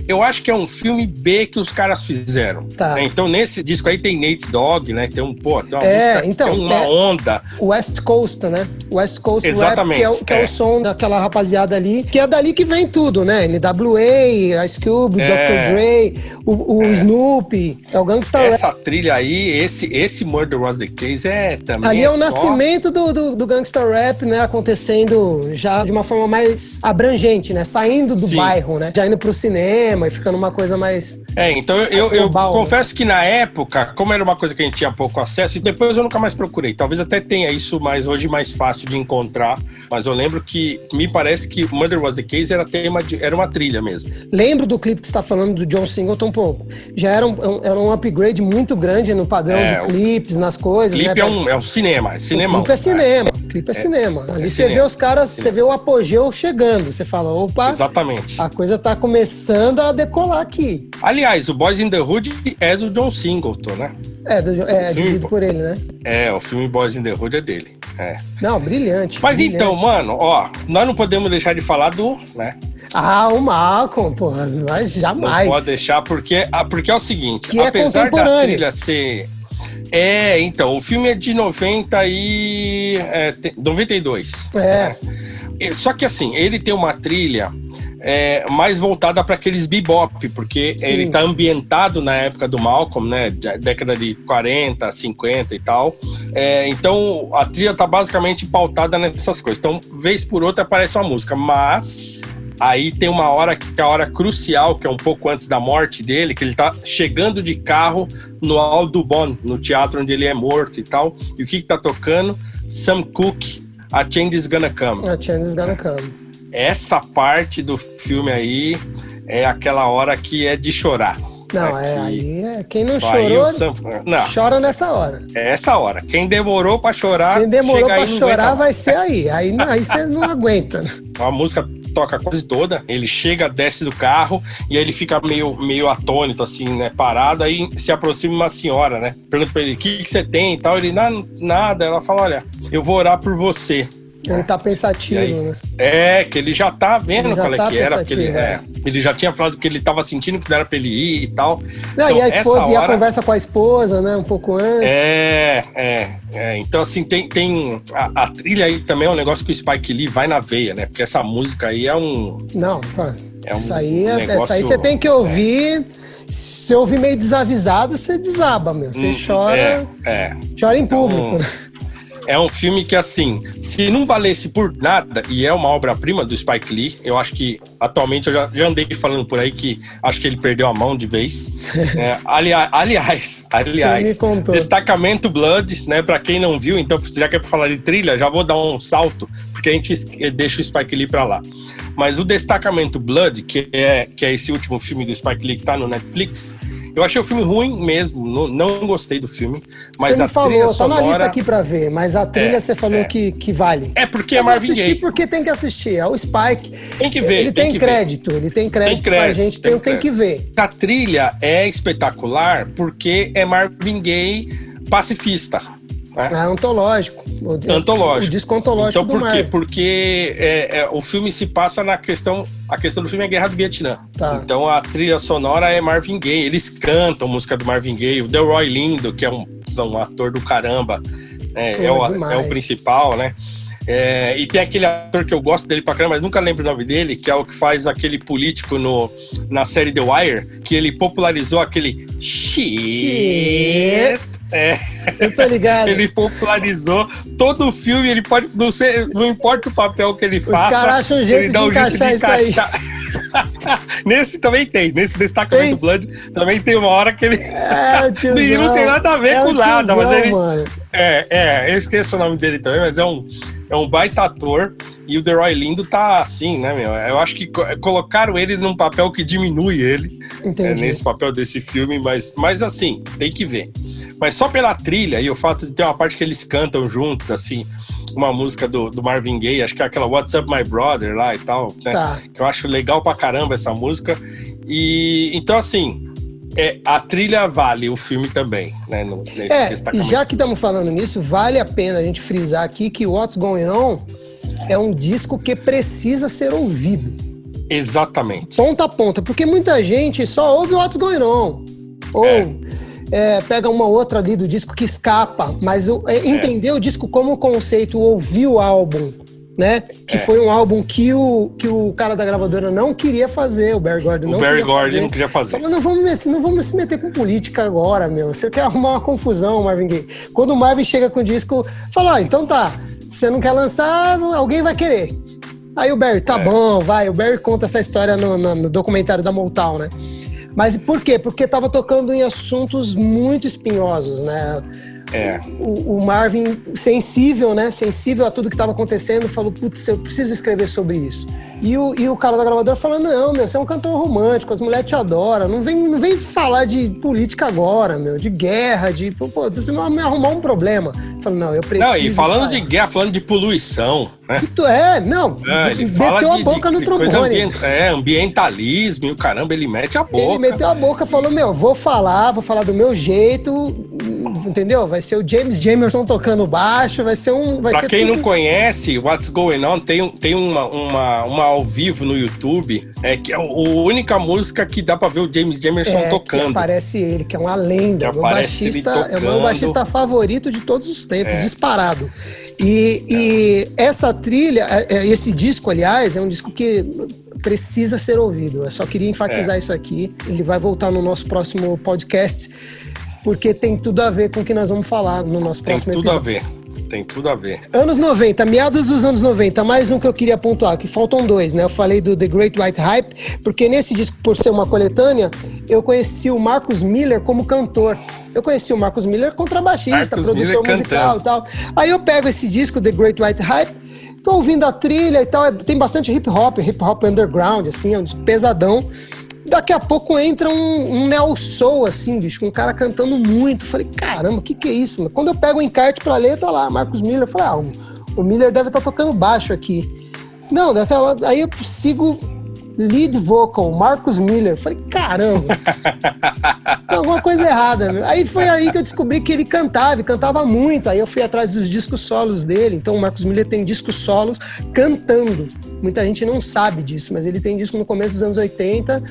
Eu acho que é um filme B que os caras fizeram. Tá. Né? Então nesse disco aí tem Nate Dogg, né? Tem um, pô, tem uma é, música, então, tem uma é onda. West Coast, né? West Coast Exatamente, Rap, que, é, que é. é, o som daquela rapaziada ali, que é dali que vem tudo, né? NWA, Ice Cube, é. Dr. Dre, o, o é. Snoopy, é o Gangsta Essa Rap. trilha aí, esse, esse Murder Was the Case é também. Ali é, é o só... nascimento do, do, do Gangsta Rap, né? Acontecendo já de uma forma mais abrangente, né? Saindo do Sim. bairro, né? Já indo pro cinema e ficando uma coisa mais. É, então eu, eu, global, eu né? confesso que na época, como era uma coisa que a gente tinha pouco acesso, e depois eu nunca mais procurei. Talvez até tenha isso mais hoje mais fácil de encontrar. Mas eu lembro que me parece que Murder Was the Case era tema de, era uma trilha mesmo. Lembro do clipe que está falando do John Singleton um pouco. Já era um, era um upgrade muito grande no padrão é, de clipes, nas coisas. Clipe né? é, um, é um cinema, é cinema. Clipe é cinema, é. clipe é, cinema. Ali é você cinema. vê os caras, você vê o apogeu chegando. Você fala, opa, Exatamente. a coisa tá começando a decolar aqui. Aliás, o Boys in the Hood é do John Singleton, né? É, do, é dirigido por ele, né? É, o filme Boys in the Hood é dele. É. Não, brilhante. Mas brilhante. então, mano, ó, nós não podemos deixar de falar do, né? Ah, o Malcolm, porra, mas jamais. Não pode deixar, porque, ah, porque é o seguinte, que é apesar é da trilha ser. É, então, o filme é de 90 e. É, 92. É. é. Só que assim, ele tem uma trilha é, mais voltada para aqueles bebop, porque Sim. ele está ambientado na época do Malcolm, né? Década de 40, 50 e tal. É, então a trilha está basicamente pautada nessas coisas. Então, vez por outra aparece uma música, mas aí tem uma hora que é a hora crucial, que é um pouco antes da morte dele, que ele está chegando de carro no Audubon, no teatro onde ele é morto e tal. E o que, que tá tocando? Sam Cooke A Change is Gonna Come. A Change is Gonna Come. Essa parte do filme aí é aquela hora que é de chorar. Não, é, aí é, quem não chorou, não. chora nessa hora. É essa hora. Quem demorou para chorar, quem demorou para chorar vai ser aí. Aí, aí você não aguenta. A música toca quase toda. Ele chega, desce do carro e aí ele fica meio, meio atônito, assim, né? Parado. Aí se aproxima uma senhora, né? Pergunta pra ele: o que, que você tem e tal. Ele, nada. Ela fala: olha, eu vou orar por você. Ele tá pensativo, né? É, que ele já tá vendo qual é tá que era, porque ele, é. é, ele já tinha falado que ele tava sentindo que não era pra ele ir e tal. Não, então, e a esposa, hora... e a conversa com a esposa, né, um pouco antes. É, é, é. Então, assim, tem, tem a, a, trilha aí também é um negócio que o Spike Lee vai na veia, né? Porque essa música aí é um... Não, cara, é um isso, aí, é, negócio, isso aí você tem que ouvir... É. Se ouvir meio desavisado, você desaba, meu. Você hum, chora. É, é. Chora em público. Então, é um filme que, assim, se não valesse por nada, e é uma obra-prima do Spike Lee, eu acho que atualmente eu já, já, andei falando por aí que acho que ele perdeu a mão de vez. é, aliás, aliás, aliás destacamento Blood, né? Pra quem não viu, então, já que é pra falar de trilha, já vou dar um salto, porque a gente deixa o Spike Lee pra lá. Mas o destacamento Blood, que é, que é esse último filme do Spike Lee que tá no Netflix, eu achei o filme ruim mesmo, não, não gostei do filme. Mas você a falou, trilha sonora... tá na lista aqui pra ver, mas a trilha é, você falou é. que, que vale. É porque é Marvin Gaye. porque tem que assistir, é o Spike. Tem que ver. Ele tem, tem crédito, ver. ele tem crédito, tem crédito pra gente, tem, tem, tem que ver. A trilha é espetacular porque é Marvin Gaye pacifista. Né? É antológico. O, antológico. O disco antológico então, por quê? Porque é, é, o filme se passa na questão. A questão do filme é a Guerra do Vietnã. Tá. Então a trilha sonora é Marvin Gaye. Eles cantam música do Marvin Gaye. O Delroy Lindo, que é um, um ator do caramba, né? Pô, é, o, é o principal, né? É, e tem aquele ator que eu gosto dele pra caramba, mas nunca lembro o nome dele, que é o que faz aquele político no, na série The Wire, que ele popularizou aquele shit. shit. É. Eu tô ligado. ele popularizou todo o filme, ele pode. Não, ser, não importa o papel que ele faça. Os caras acham um jeito de um encaixar jeito de isso aí. Nesse também tem, nesse destacamento Blood também tem uma hora que ele. É, tiozão, e não tem nada a ver é com nada, mas ele. Mano. É, é, eu esqueço o nome dele também, mas é um, é um baita ator. E o The Roy Lindo tá assim, né, meu? Eu acho que colocaram ele num papel que diminui ele. É, nesse papel desse filme, mas, mas assim, tem que ver. Mas só pela trilha e o fato de ter uma parte que eles cantam juntos, assim, uma música do, do Marvin Gaye, acho que é aquela What's Up My Brother lá e tal, né? Tá. Que eu acho legal pra caramba essa música. E então, assim, é, a trilha vale o filme também, né? No, é, e já que estamos falando nisso, vale a pena a gente frisar aqui que What's Going On é um disco que precisa ser ouvido. Exatamente. Ponta a ponta, porque muita gente só ouve What's Going On. Ou é. É, pega uma outra ali do disco que escapa, mas o, é, entender o disco como conceito, ouvir o álbum, né? Que é. foi um álbum que o, que o cara da gravadora não queria fazer, o Barry Gordon não o Barry Gordon fazer. não queria fazer. Falou, não vamos, meter, não vamos se meter com política agora, meu. Você quer arrumar uma confusão, Marvin Gaye. Quando o Marvin chega com o disco, fala, ah, então tá, você não quer lançar, alguém vai querer. Aí o Barry, tá é. bom, vai. O Barry conta essa história no, no, no documentário da Motown, né? Mas por quê? Porque tava tocando em assuntos muito espinhosos, né? É. O, o, Marvin, sensível, né? Sensível a tudo que estava acontecendo, falou: Putz, eu preciso escrever sobre isso. E o, e o cara da gravadora falou: Não, meu, você é um cantor romântico, as mulheres te adoram. Não vem, não vem falar de política agora, meu, de guerra, de. Pô, você vai me arrumar um problema. Falou: Não, eu preciso. Não, e falando de guerra, falando de poluição. Né? É, não. É, ele meteu a boca de, no trombone. Ambient, é, ambientalismo e o caramba, ele mete a boca. Ele meteu a boca falou: Meu, vou falar, vou falar do meu jeito, entendeu? Vai ser o James Jamerson tocando baixo, vai ser um. Vai pra ser quem tudo... não conhece, What's Going On, tem, tem uma, uma, uma ao vivo no YouTube, é que é a única música que dá pra ver o James Jamerson é, tocando. Que aparece ele, que é uma lenda. meu baixista, é o meu baixista favorito de todos os tempos, é. disparado. E, e essa trilha, é, é, esse disco, aliás, é um disco que precisa ser ouvido. Eu só queria enfatizar é. isso aqui. Ele vai voltar no nosso próximo podcast, porque tem tudo a ver com o que nós vamos falar no nosso tem próximo episódio. Tem tudo a ver tem tudo a ver. Anos 90, meados dos anos 90, mais um que eu queria pontuar, que faltam dois, né? Eu falei do The Great White Hype, porque nesse disco, por ser uma coletânea, eu conheci o Marcus Miller como cantor. Eu conheci o Marcus Miller contrabaixista, produtor Miller musical e tal. Aí eu pego esse disco, The Great White Hype, tô ouvindo a trilha e tal, é, tem bastante hip hop, hip hop underground, assim, é um pesadão. Daqui a pouco entra um, um neo soul, assim, bicho, um cara cantando muito. Falei, caramba, o que que é isso? Quando eu pego o encarte pra ler, tá lá, Marcos Miller. Eu falei, ah, o, o Miller deve estar tá tocando baixo aqui. Não, daquela, aí eu sigo lead vocal, Marcos Miller. Falei, caramba, tem alguma coisa errada. Meu. Aí foi aí que eu descobri que ele cantava, e cantava muito. Aí eu fui atrás dos discos solos dele. Então o Marcos Miller tem discos solos cantando. Muita gente não sabe disso, mas ele tem disco no começo dos anos 80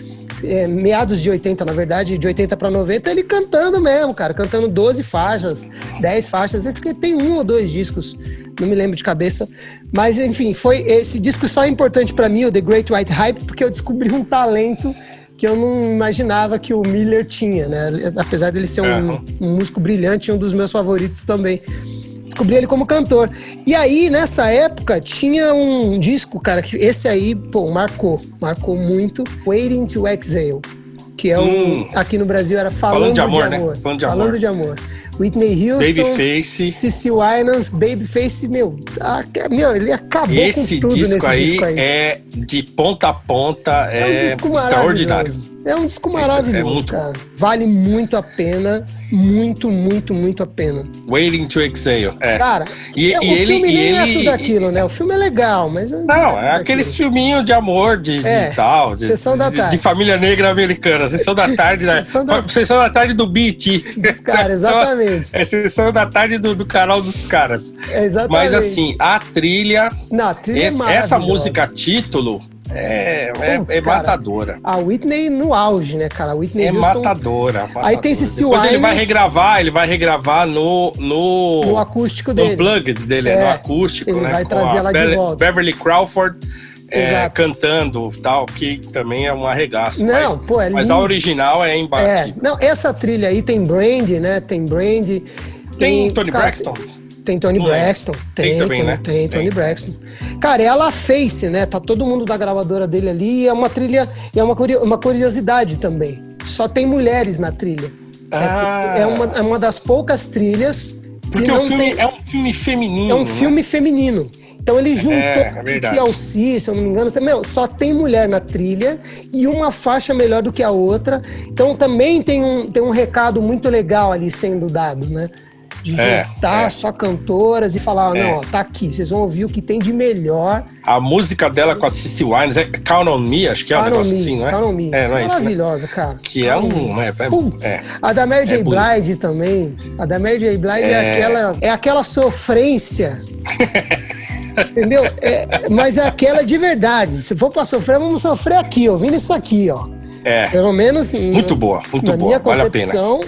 é, meados de 80, na verdade, de 80 para 90, ele cantando mesmo, cara, cantando 12 faixas, 10 faixas. Esse que tem um ou dois discos, não me lembro de cabeça. Mas, enfim, foi esse disco só é importante para mim, o The Great White Hype, porque eu descobri um talento que eu não imaginava que o Miller tinha, né? Apesar dele ser um, um músico brilhante, um dos meus favoritos também descobri ele como cantor. E aí, nessa época, tinha um disco, cara, que esse aí, pô, marcou. Marcou muito. Waiting to Exhale. Que é hum. o. Aqui no Brasil era Falando, Falando de Amor. De amor. Né? Falando de Falando amor. de amor. Whitney Houston, Babyface, Cici Winans, Babyface, meu, a, meu, ele acabou Esse com tudo disco nesse aí disco aí. É de ponta a ponta, é, é um disco extraordinário. É um disco é maravilhoso, é cara. Vale muito a pena. Muito, muito, muito a pena. Waiting to Exhale. É. Cara, e, é, e o ele, filme e é ele, é tudo aquilo, né? O filme é legal, mas. Não, é, é aqueles filminhos de amor, de, é, de tal. De, Sessão da tarde. De, de família negra americana. Sessão da tarde, né? Sessão da, sessão da tarde do Beat. Dos caras, exatamente. é sessão da tarde do, do canal dos caras. É exatamente. Mas assim, a trilha. Não, a trilha esse, é Essa música título é, é, é matadora. A Whitney no auge, né, cara? A Whitney é Houston... matadora, matadora. Aí tem Cecil Depois ele vai regravar, ele vai regravar no... No, no acústico dele. No plugged dele, é, no acústico, ele né? vai trazer ela de volta. Beverly Crawford... É, cantando tal, que também é um arregaço. Não, mas, pô, é mas a original é imbatível. É, não, essa trilha aí tem Brand, né? Tem Brand. Tem, tem Tony cara, Braxton. Tem Tony Não Braxton. Tem, tem, também, tem, né? tem Tony. Braxton. Cara, ela Face, né? Tá todo mundo da gravadora dele ali. É uma trilha, é uma, uma curiosidade também. Só tem mulheres na trilha. Ah. É, uma, é uma das poucas trilhas. Porque o filme tem... é um filme feminino. É um né? filme feminino. Então ele juntou é, é Alci, se eu não me engano, também, só tem mulher na trilha e uma faixa melhor do que a outra. Então também tem um, tem um recado muito legal ali sendo dado, né? De é, juntar é. só cantoras e falar, é. não, ó, tá aqui, vocês vão ouvir o que tem de melhor. A música dela com a Cici Wines é Count on Me, acho que é um negócio me, assim, não é? Count on Me. É, não é Maravilhosa, isso, né? cara. Que é um... É, Putz, é, a da Mary J. Blige também. A da Mary J. Blige é, aquela, é aquela sofrência... Entendeu? É, mas é aquela de verdade. Se for pra sofrer, vamos sofrer aqui, ouvindo isso aqui, ó. É. Pelo menos. Muito boa, muito na boa. Minha vale concepção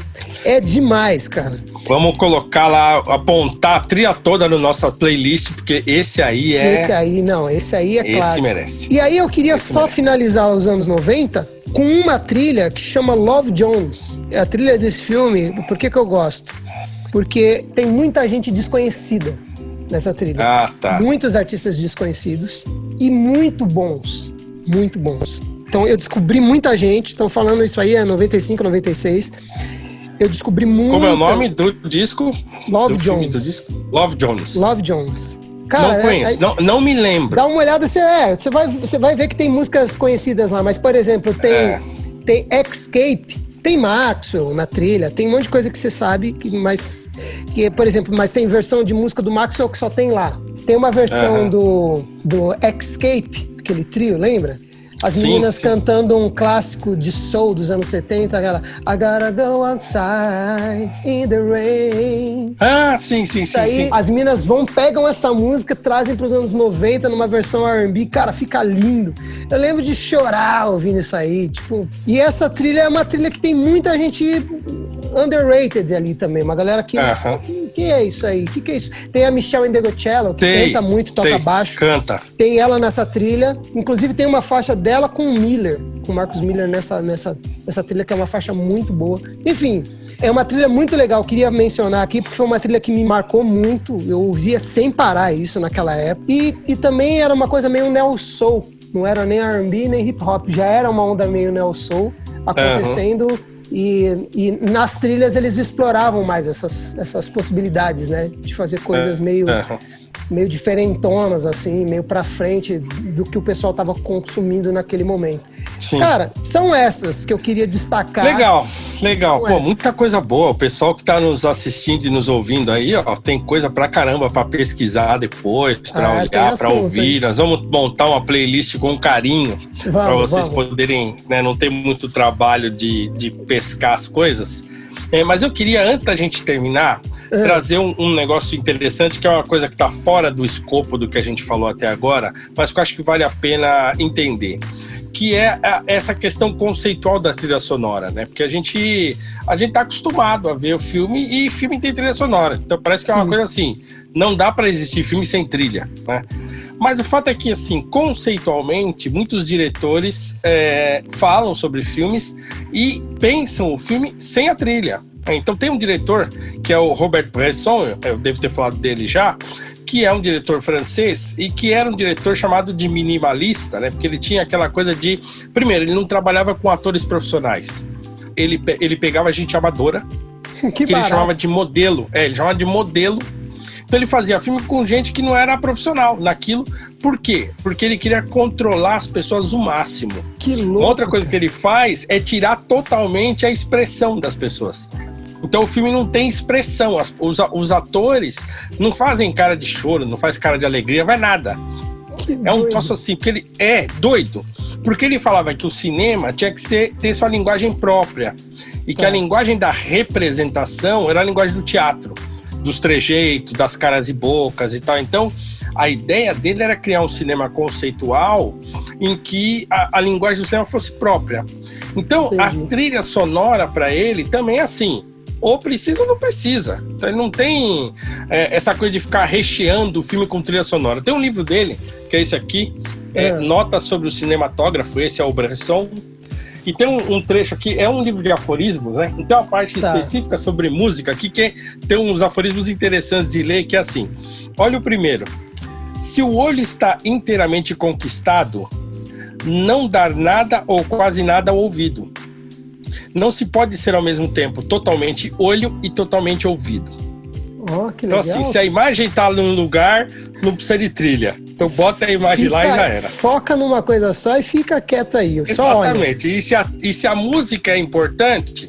é demais, cara. Vamos colocar lá, apontar a trilha toda no nossa playlist, porque esse aí é. Esse aí, não, esse aí é esse clássico. Esse merece. E aí eu queria esse só merece. finalizar os anos 90 com uma trilha que chama Love Jones. É a trilha desse filme, por que, que eu gosto? Porque tem muita gente desconhecida nessa trilha. Ah, tá. Muitos artistas desconhecidos e muito bons. Muito bons. Então eu descobri muita gente, estão falando isso aí é 95, 96. Eu descobri muito. Como é o nome do disco? Love do Jones. Disco? Love Jones. Love Jones. Cara, não conheço, é, não, não me lembro. Dá uma olhada, você, é, você, vai, você vai ver que tem músicas conhecidas lá, mas, por exemplo, tem, é. tem Escape, tem Maxwell na trilha, tem um monte de coisa que você sabe, que, mas, que, por exemplo, mas tem versão de música do Maxwell que só tem lá. Tem uma versão do, do Escape, aquele trio, lembra? As meninas sim. cantando um clássico de soul dos anos 70, aquela I gotta go outside in the rain. Ah, sim, sim, isso sim, aí, sim. As meninas vão, pegam essa música, trazem para os anos 90 numa versão R&B, cara, fica lindo. Eu lembro de chorar ouvindo isso aí, tipo... E essa trilha é uma trilha que tem muita gente underrated ali também, uma galera que... Uh -huh. que, que, é isso aí? O que, que é isso? Tem a Michelle Indegocello, que tem, canta muito, toca sei, baixo. Canta. Tem ela nessa trilha. Inclusive tem uma faixa dela com o Miller, com o Marcos Miller nessa, nessa, nessa trilha, que é uma faixa muito boa. Enfim, é uma trilha muito legal. Queria mencionar aqui, porque foi uma trilha que me marcou muito. Eu ouvia sem parar isso naquela época. E, e também era uma coisa meio neo soul. Não era nem R&B, nem hip hop. Já era uma onda meio neo soul acontecendo. Uhum. E, e, nas trilhas eles exploravam mais essas, essas possibilidades, né? De fazer coisas meio. Uhum meio diferentonas, assim, meio pra frente do que o pessoal tava consumindo naquele momento. Sim. Cara, são essas que eu queria destacar. Legal, legal. São Pô, essas. muita coisa boa. O pessoal que tá nos assistindo e nos ouvindo aí, ó, tem coisa pra caramba pra pesquisar depois, pra ah, olhar, pra ouvir. Nós vamos montar uma playlist com carinho para vocês vamos. poderem, né, não ter muito trabalho de, de pescar as coisas. É, mas eu queria, antes da gente terminar, é. trazer um, um, negócio interessante, que é uma coisa que está fora do escopo do que a gente falou até agora, mas que eu acho que vale a pena entender que é essa questão conceitual da trilha sonora, né? Porque a gente a gente tá acostumado a ver o filme e filme tem trilha sonora. Então parece que Sim. é uma coisa assim, não dá para existir filme sem trilha, né? Mas o fato é que, assim, conceitualmente, muitos diretores é, falam sobre filmes e pensam o filme sem a trilha. Então tem um diretor que é o Robert Bresson, eu devo ter falado dele já, que é um diretor francês e que era um diretor chamado de minimalista, né? Porque ele tinha aquela coisa de, primeiro, ele não trabalhava com atores profissionais. Ele, ele pegava gente amadora, que, que ele chamava de modelo. É, ele chamava de modelo. Então ele fazia filme com gente que não era profissional naquilo. Por quê? Porque ele queria controlar as pessoas o máximo. Que louco. Outra coisa que ele faz é tirar totalmente a expressão das pessoas. Então o filme não tem expressão. As, os, os, atores não fazem cara de choro, não faz cara de alegria, vai nada. Que é um troço assim, porque ele é doido. Porque ele falava que o cinema tinha que ter, ter sua linguagem própria. E tá. que a linguagem da representação era a linguagem do teatro, dos trejeitos, das caras e bocas e tal. Então, a ideia dele era criar um cinema conceitual em que a, a linguagem do cinema fosse própria. Então, Entendi. a trilha sonora para ele também é assim ou precisa ou não precisa. Então ele não tem é, essa coisa de ficar recheando o filme com trilha sonora. Tem um livro dele, que é esse aqui, é, é. Nota sobre o Cinematógrafo, esse é o Bresson. E tem um, um, trecho aqui, é um livro de aforismos, né? E tem uma parte tá. específica sobre música aqui que tem uns aforismos interessantes de ler, que é assim: olha o primeiro. Se o olho está inteiramente conquistado, não dar nada ou quase nada ao ouvido não se pode ser ao mesmo tempo totalmente olho e totalmente ouvido. Oh, que legal. Então, assim, se a imagem está num lugar, não precisa de trilha. Então, bota a imagem fica, lá e já era. Foca numa coisa só e fica quieto aí. Exatamente. E se, a, e se a música é importante,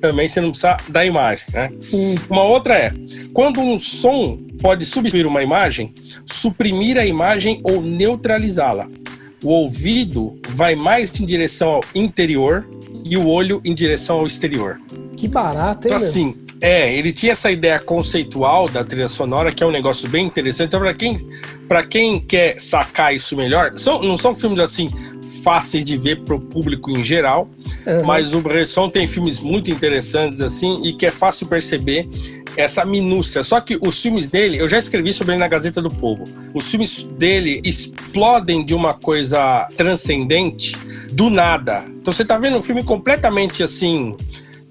também você não precisa da imagem, né? Sim. Uma outra é: quando um som pode substituir uma imagem, suprimir a imagem ou neutralizá-la. O ouvido vai mais em direção ao interior e o olho em direção ao exterior. Que barato, hein? Então, assim, é, ele tinha essa ideia conceitual da trilha sonora, que é um negócio bem interessante. Então, para quem, quem quer sacar isso melhor, são, não são filmes assim fáceis de ver para o público em geral, uhum. mas o Bresson tem filmes muito interessantes assim e que é fácil perceber essa minúcia. Só que os filmes dele, eu já escrevi sobre ele na Gazeta do Povo. Os filmes dele explodem de uma coisa transcendente do nada. Então você tá vendo um filme completamente assim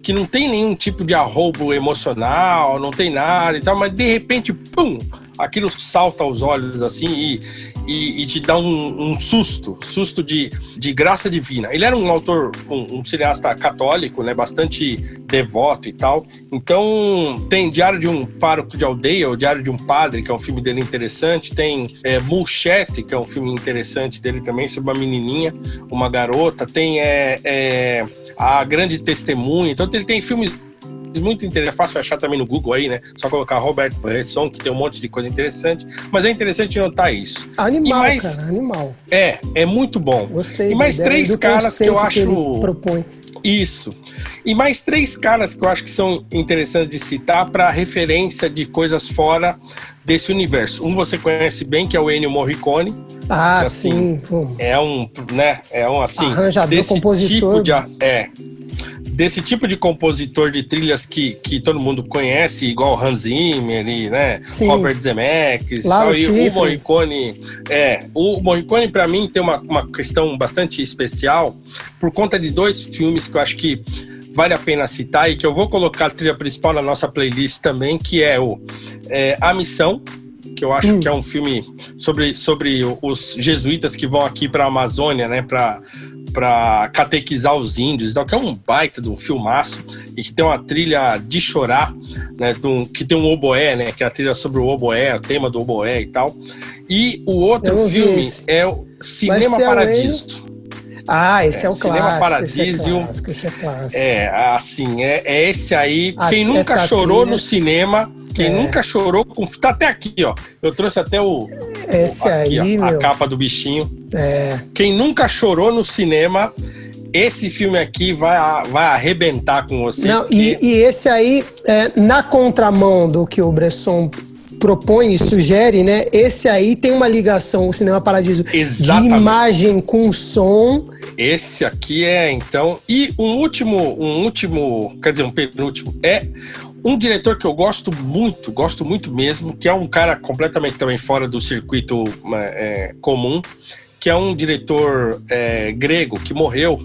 que não tem nenhum tipo de arrobo emocional, não tem nada e tal, mas de repente, pum, aquilo salta aos olhos assim e, e, e te dá um, um, susto, susto de, de graça divina. Ele era um autor, um, um, cineasta católico, né, bastante devoto e tal. Então tem Diário de um Pároco de Aldeia, ou Diário de um Padre, que é um filme dele interessante. Tem é, Mulchete, que é um filme interessante dele também, sobre uma menininha, uma garota. Tem é, é, A Grande Testemunha. Então ele tem filmes muito interessante. É fácil achar também no Google aí, né? Só colocar Robert Bresson, que tem um monte de coisa interessante. Mas é interessante notar isso. Animal, mais, cara, animal. É, é muito bom. Gostei. E mais três caras que eu acho. Que propõe. Isso. E mais três caras que eu acho que são interessantes de citar para referência de coisas fora desse universo. Um você conhece bem, que é o Ennio Morricone. Ah, assim, sim. É um, né? É um assim. Arranjador, desse compositor. Tipo de, é, desse tipo de compositor de trilhas que, que todo mundo conhece, igual Hans Zimmer e, né, Sim. Robert Zemeckis tal, e o Morricone, é, o Morricone para mim tem uma, uma questão bastante especial por conta de dois filmes que eu acho que vale a pena citar e que eu vou colocar a trilha principal na nossa playlist também, que é o é, A Missão, que eu acho hum. que é um filme sobre, sobre os jesuítas que vão aqui para a Amazônia, né, para para catequizar os índios, que é um baita de um filmaço e que tem uma trilha de chorar, né, que tem um oboé, né, que é a trilha sobre o oboé, o tema do oboé e tal. E o outro filme é o Cinema Paradiso. Ah, esse é, é o Cinema clássico. Paradiso. Esse é, clássico, esse é clássico. É, assim, é, é esse aí. A, quem nunca chorou no cinema, quem é. nunca chorou com. Tá até aqui, ó. Eu trouxe até o. Esse aqui, aí, ó, meu. a capa do bichinho. É. Quem nunca chorou no cinema, esse filme aqui vai, vai arrebentar com você. Não, porque... e, e, esse aí, é, na contramão do que o Bresson propõe e sugere, né? Esse aí tem uma ligação, o Cinema Paradiso, Exatamente. de imagem com som. Esse aqui é, então. E um último, um último, quer dizer, um penúltimo, é um diretor que eu gosto muito, gosto muito mesmo, que é um cara completamente também fora do circuito é, comum, que é um diretor é, grego que morreu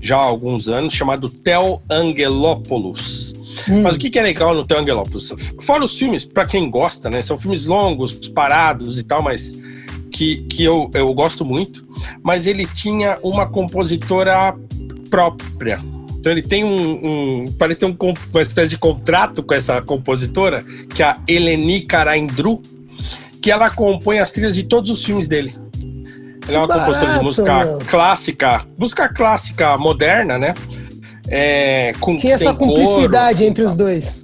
já há alguns anos, chamado Tel Angelopoulos. Hum. Mas o que é legal no Tel Angelopoulos? Fora os filmes, para quem gosta, né? São filmes longos, parados e tal, mas que, que eu, eu gosto muito. Mas ele tinha uma compositora própria. Então ele tem um, um parece ter um, uma espécie de contrato com essa compositora, que é a Eleni Karaindru, que ela compõe as trilhas de todos os filmes dele. Ela é uma barato, compositora de música meu. clássica, música clássica moderna, né? É, com, Tinha essa cumplicidade entre os dois.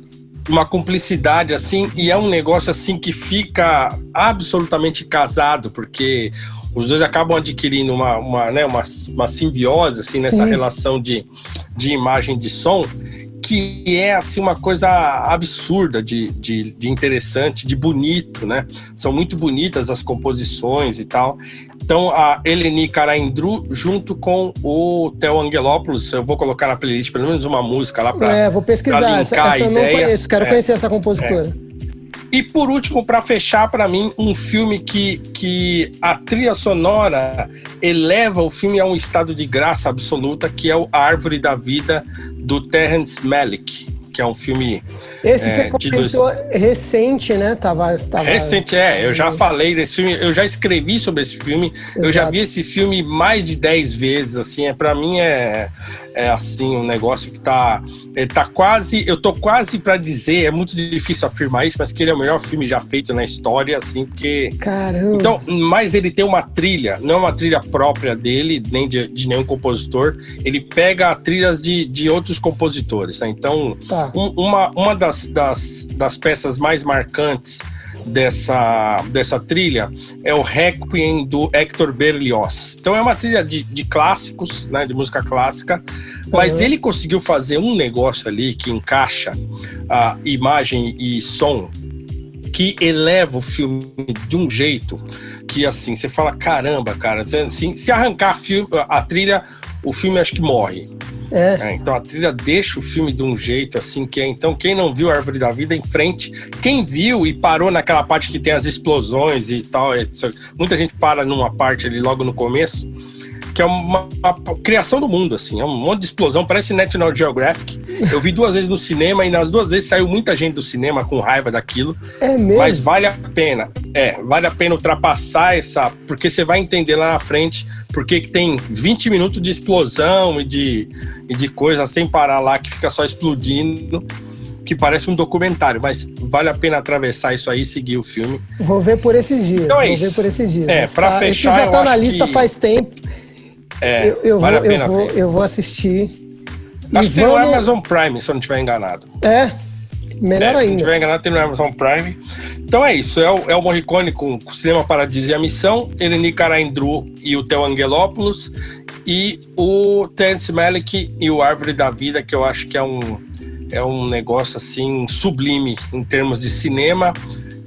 Uma cumplicidade, assim, e é um negócio assim que fica absolutamente casado, porque os dois acabam adquirindo uma, uma, né, uma, uma simbiose assim, nessa Sim. relação de, de imagem e de som que é assim uma coisa absurda de, de, de, interessante, de bonito, né? São muito bonitas as composições e tal. Então, a Eleni Caraindru, junto com o Theo Angelopoulos, eu vou colocar na playlist pelo menos uma música lá para. É, vou pesquisar. Essa, essa eu não conheço, quero é, conhecer essa compositora. É. E por último, para fechar para mim, um filme que, que a trilha sonora eleva o filme a um estado de graça absoluta, que é o Árvore da Vida, do Terrence Malick que é um filme. Esse é, você comentou dois... recente, né? Tava, tava... Recente, é. Eu já falei desse filme, eu já escrevi sobre esse filme, Exato. eu já vi esse filme mais de 10 vezes, assim, é, para mim é, é assim, um negócio que tá. Ele tá quase. Eu tô quase para dizer, é muito difícil afirmar isso, mas que ele é o melhor filme já feito na história, assim, porque. Caramba! Então, mas ele tem uma trilha, não é uma trilha própria dele, nem de, de nenhum compositor. Ele pega trilhas de, de outros compositores, né? Então, tá. Um, uma, uma das, das, das peças mais marcantes dessa, dessa trilha é o Requiem do Hector Berlioz. Então é uma trilha de, de clássicos, né, de música clássica, mas uhum. ele conseguiu fazer um negócio ali que encaixa a imagem e som que eleva o filme de um jeito que assim você fala caramba, cara, assim, se arrancar a trilha, o filme acho que morre. É. É, então a trilha deixa o filme de um jeito assim que é. Então, quem não viu a Árvore da Vida em frente, quem viu e parou naquela parte que tem as explosões e tal, é, muita gente para numa parte ali logo no começo que é uma, uma, criação do mundo, assim, é um monte de explosão, parece National Geographic. Eu vi duas vezes no cinema e nas duas vezes saiu muita gente do cinema com raiva daquilo. É mesmo? Mas vale a pena. É, vale a pena ultrapassar essa, porque você vai entender lá na frente porque que tem 20 minutos de explosão e de, e de coisa sem parar lá que fica só explodindo que parece um documentário, mas vale a pena atravessar isso aí e seguir o filme. Vou ver por esses dias. Então é vou isso. ver por esses dias. É, para tá, fechar, já tá na lista que... faz tempo. É, eu, eu vale vou, a pena eu vou, ver. Eu vou assistir. Acho que tem no Amazon Prime, se eu não estiver enganado. É, melhor é, ainda. Se não estiver enganado, tem no Amazon Prime. Então é isso, é o, é o Morricone com o Cinema Paradiso e a Missão, Eleni Caraindru e o Theo Angelopoulos, e o Terence Malick e o Árvore da Vida, que eu acho que é um, é um negócio assim sublime em termos de cinema,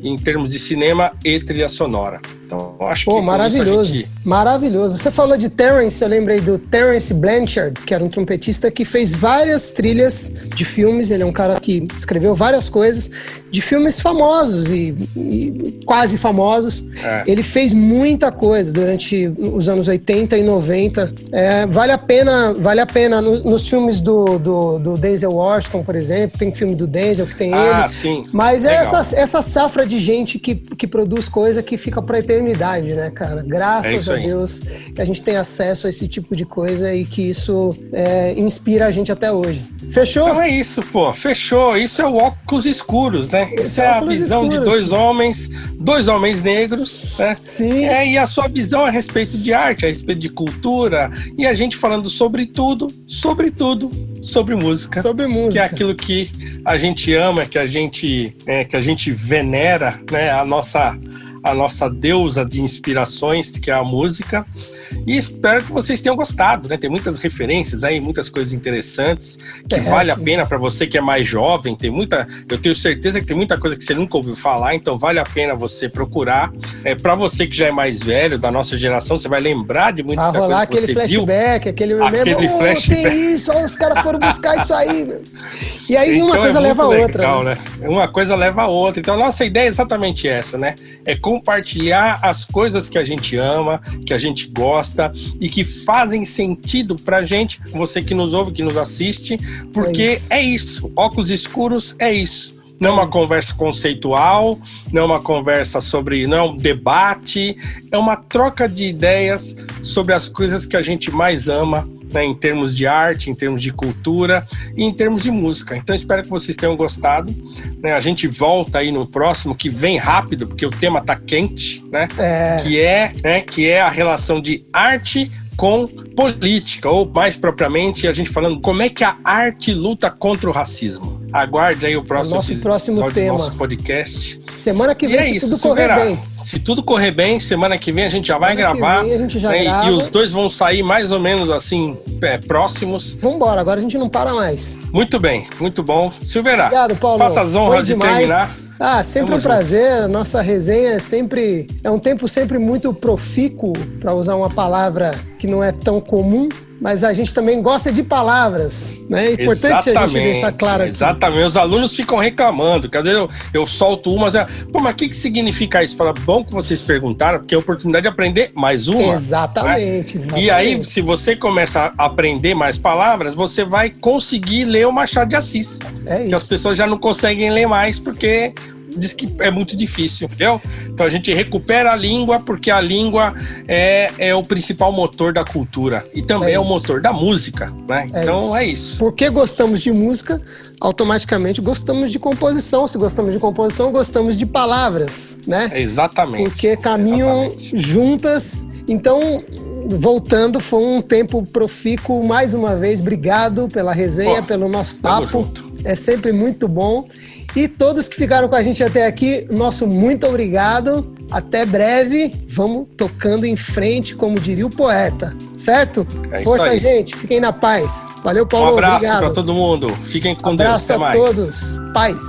em termos de cinema e trilha sonora. Então, acho Pô, que maravilhoso. Gente... Maravilhoso. Você falou de Terence, eu lembrei do Terence Blanchard, que era um trompetista que fez várias trilhas de filmes. Ele é um cara que escreveu várias coisas de filmes famosos e, e quase famosos. É. Ele fez muita coisa durante os anos 80 e 90. É, vale a pena, vale a pena nos, nos filmes do, do, do, Denzel Washington, por exemplo. Tem filme do Denzel que tem ah, ele. Sim. Mas é essa, essa safra de gente que, que produz coisa que fica para eternidade modernidade, né, cara? Graças é a Deus que a gente tem acesso a esse tipo de coisa e que isso é, inspira a gente até hoje. Fechou? Então é isso, pô. Fechou. Isso é o óculos escuros, né? Isso é, a visão escuros. de dois homens, dois homens negros, né? Sim. É, e a sua visão a respeito de arte, a respeito de cultura, e a gente falando sobre tudo, sobre tudo, sobre música. Sobre música. Que é aquilo que a gente ama, que a gente, é, que a gente venera, né? A nossa a nossa deusa de inspirações, que é a música. E espero que vocês tenham gostado, né? Tem muitas referências aí, muitas coisas interessantes que é, vale a pena para você que é mais jovem. Tem muita, eu tenho certeza que tem muita coisa que você nunca ouviu falar, então vale a pena você procurar. É para você que já é mais velho, da nossa geração, você vai lembrar de muita coisa que aquele você flashback, viu. aquele aquele oh, flashback. tem isso, os caras foram buscar isso aí. Meu. E aí então uma coisa é leva a outra. Legal, né? né? Uma coisa leva a outra. Então a nossa ideia é exatamente essa, né? É compartilhar as coisas que a gente ama, que a gente gosta e que fazem sentido pra gente, você que nos ouve, que nos assiste, porque é isso. É isso. Óculos escuros é isso. Não é uma conversa conceitual, não é uma conversa sobre. não é um debate, é uma troca de ideias sobre as coisas que a gente mais ama né, em termos de arte, em termos de cultura e em termos de música. Então espero que vocês tenham gostado. Né? A gente volta aí no próximo, que vem rápido, porque o tema tá quente, né? É. Que é, né, que é a relação de arte com política, ou mais propriamente, a gente falando como é que a arte luta contra o racismo. Aguarde aí o próximo, o nosso próximo tema. nosso podcast. Semana que vem, é se isso, tudo correr bem. Se tudo correr bem, semana que vem a gente já vai semana gravar. a gente já né? grava. E os dois vão sair mais ou menos assim, é, próximos. Vambora, agora a gente não para mais. Muito bem, muito bom. Silveira, Obrigado, Paulo. faça as honras de terminar. Ah, sempre Tamo um prazer. Junto. Nossa resenha é sempre é um tempo sempre muito profícuo, para usar uma palavra que não é tão comum mas a gente também gosta de palavras, né? É importante exatamente, a gente deixar claro aqui. Exatamente, os alunos ficam reclamando, cadê eu, eu solto uma, mas, pô, mas o que, que significa isso? Fala, bom que vocês perguntaram, porque é a oportunidade de aprender mais uma. Exatamente, né? exatamente. E aí, se você começa a aprender mais palavras, você vai conseguir ler o Machado de Assis. É isso. Que as pessoas já não conseguem ler mais, porque diz que é muito difícil, entendeu? Então a gente recupera a língua porque a língua é, é o principal motor da cultura e também é, é o motor da música, né? É então isso. é isso. Porque gostamos de música, automaticamente gostamos de composição. Se gostamos de composição, gostamos de palavras, né? Exatamente. Porque caminham Exatamente. juntas. Então, voltando, foi um tempo profícuo mais uma vez. Obrigado pela resenha, Pô, pelo nosso papo. É sempre muito bom. E todos que ficaram com a gente até aqui, nosso muito obrigado. Até breve. Vamos tocando em frente, como diria o poeta. Certo? É Força, gente. Fiquem na paz. Valeu, Paulo. Um abraço para todo mundo. Fiquem com abraço Deus. Até a mais. todos. Paz.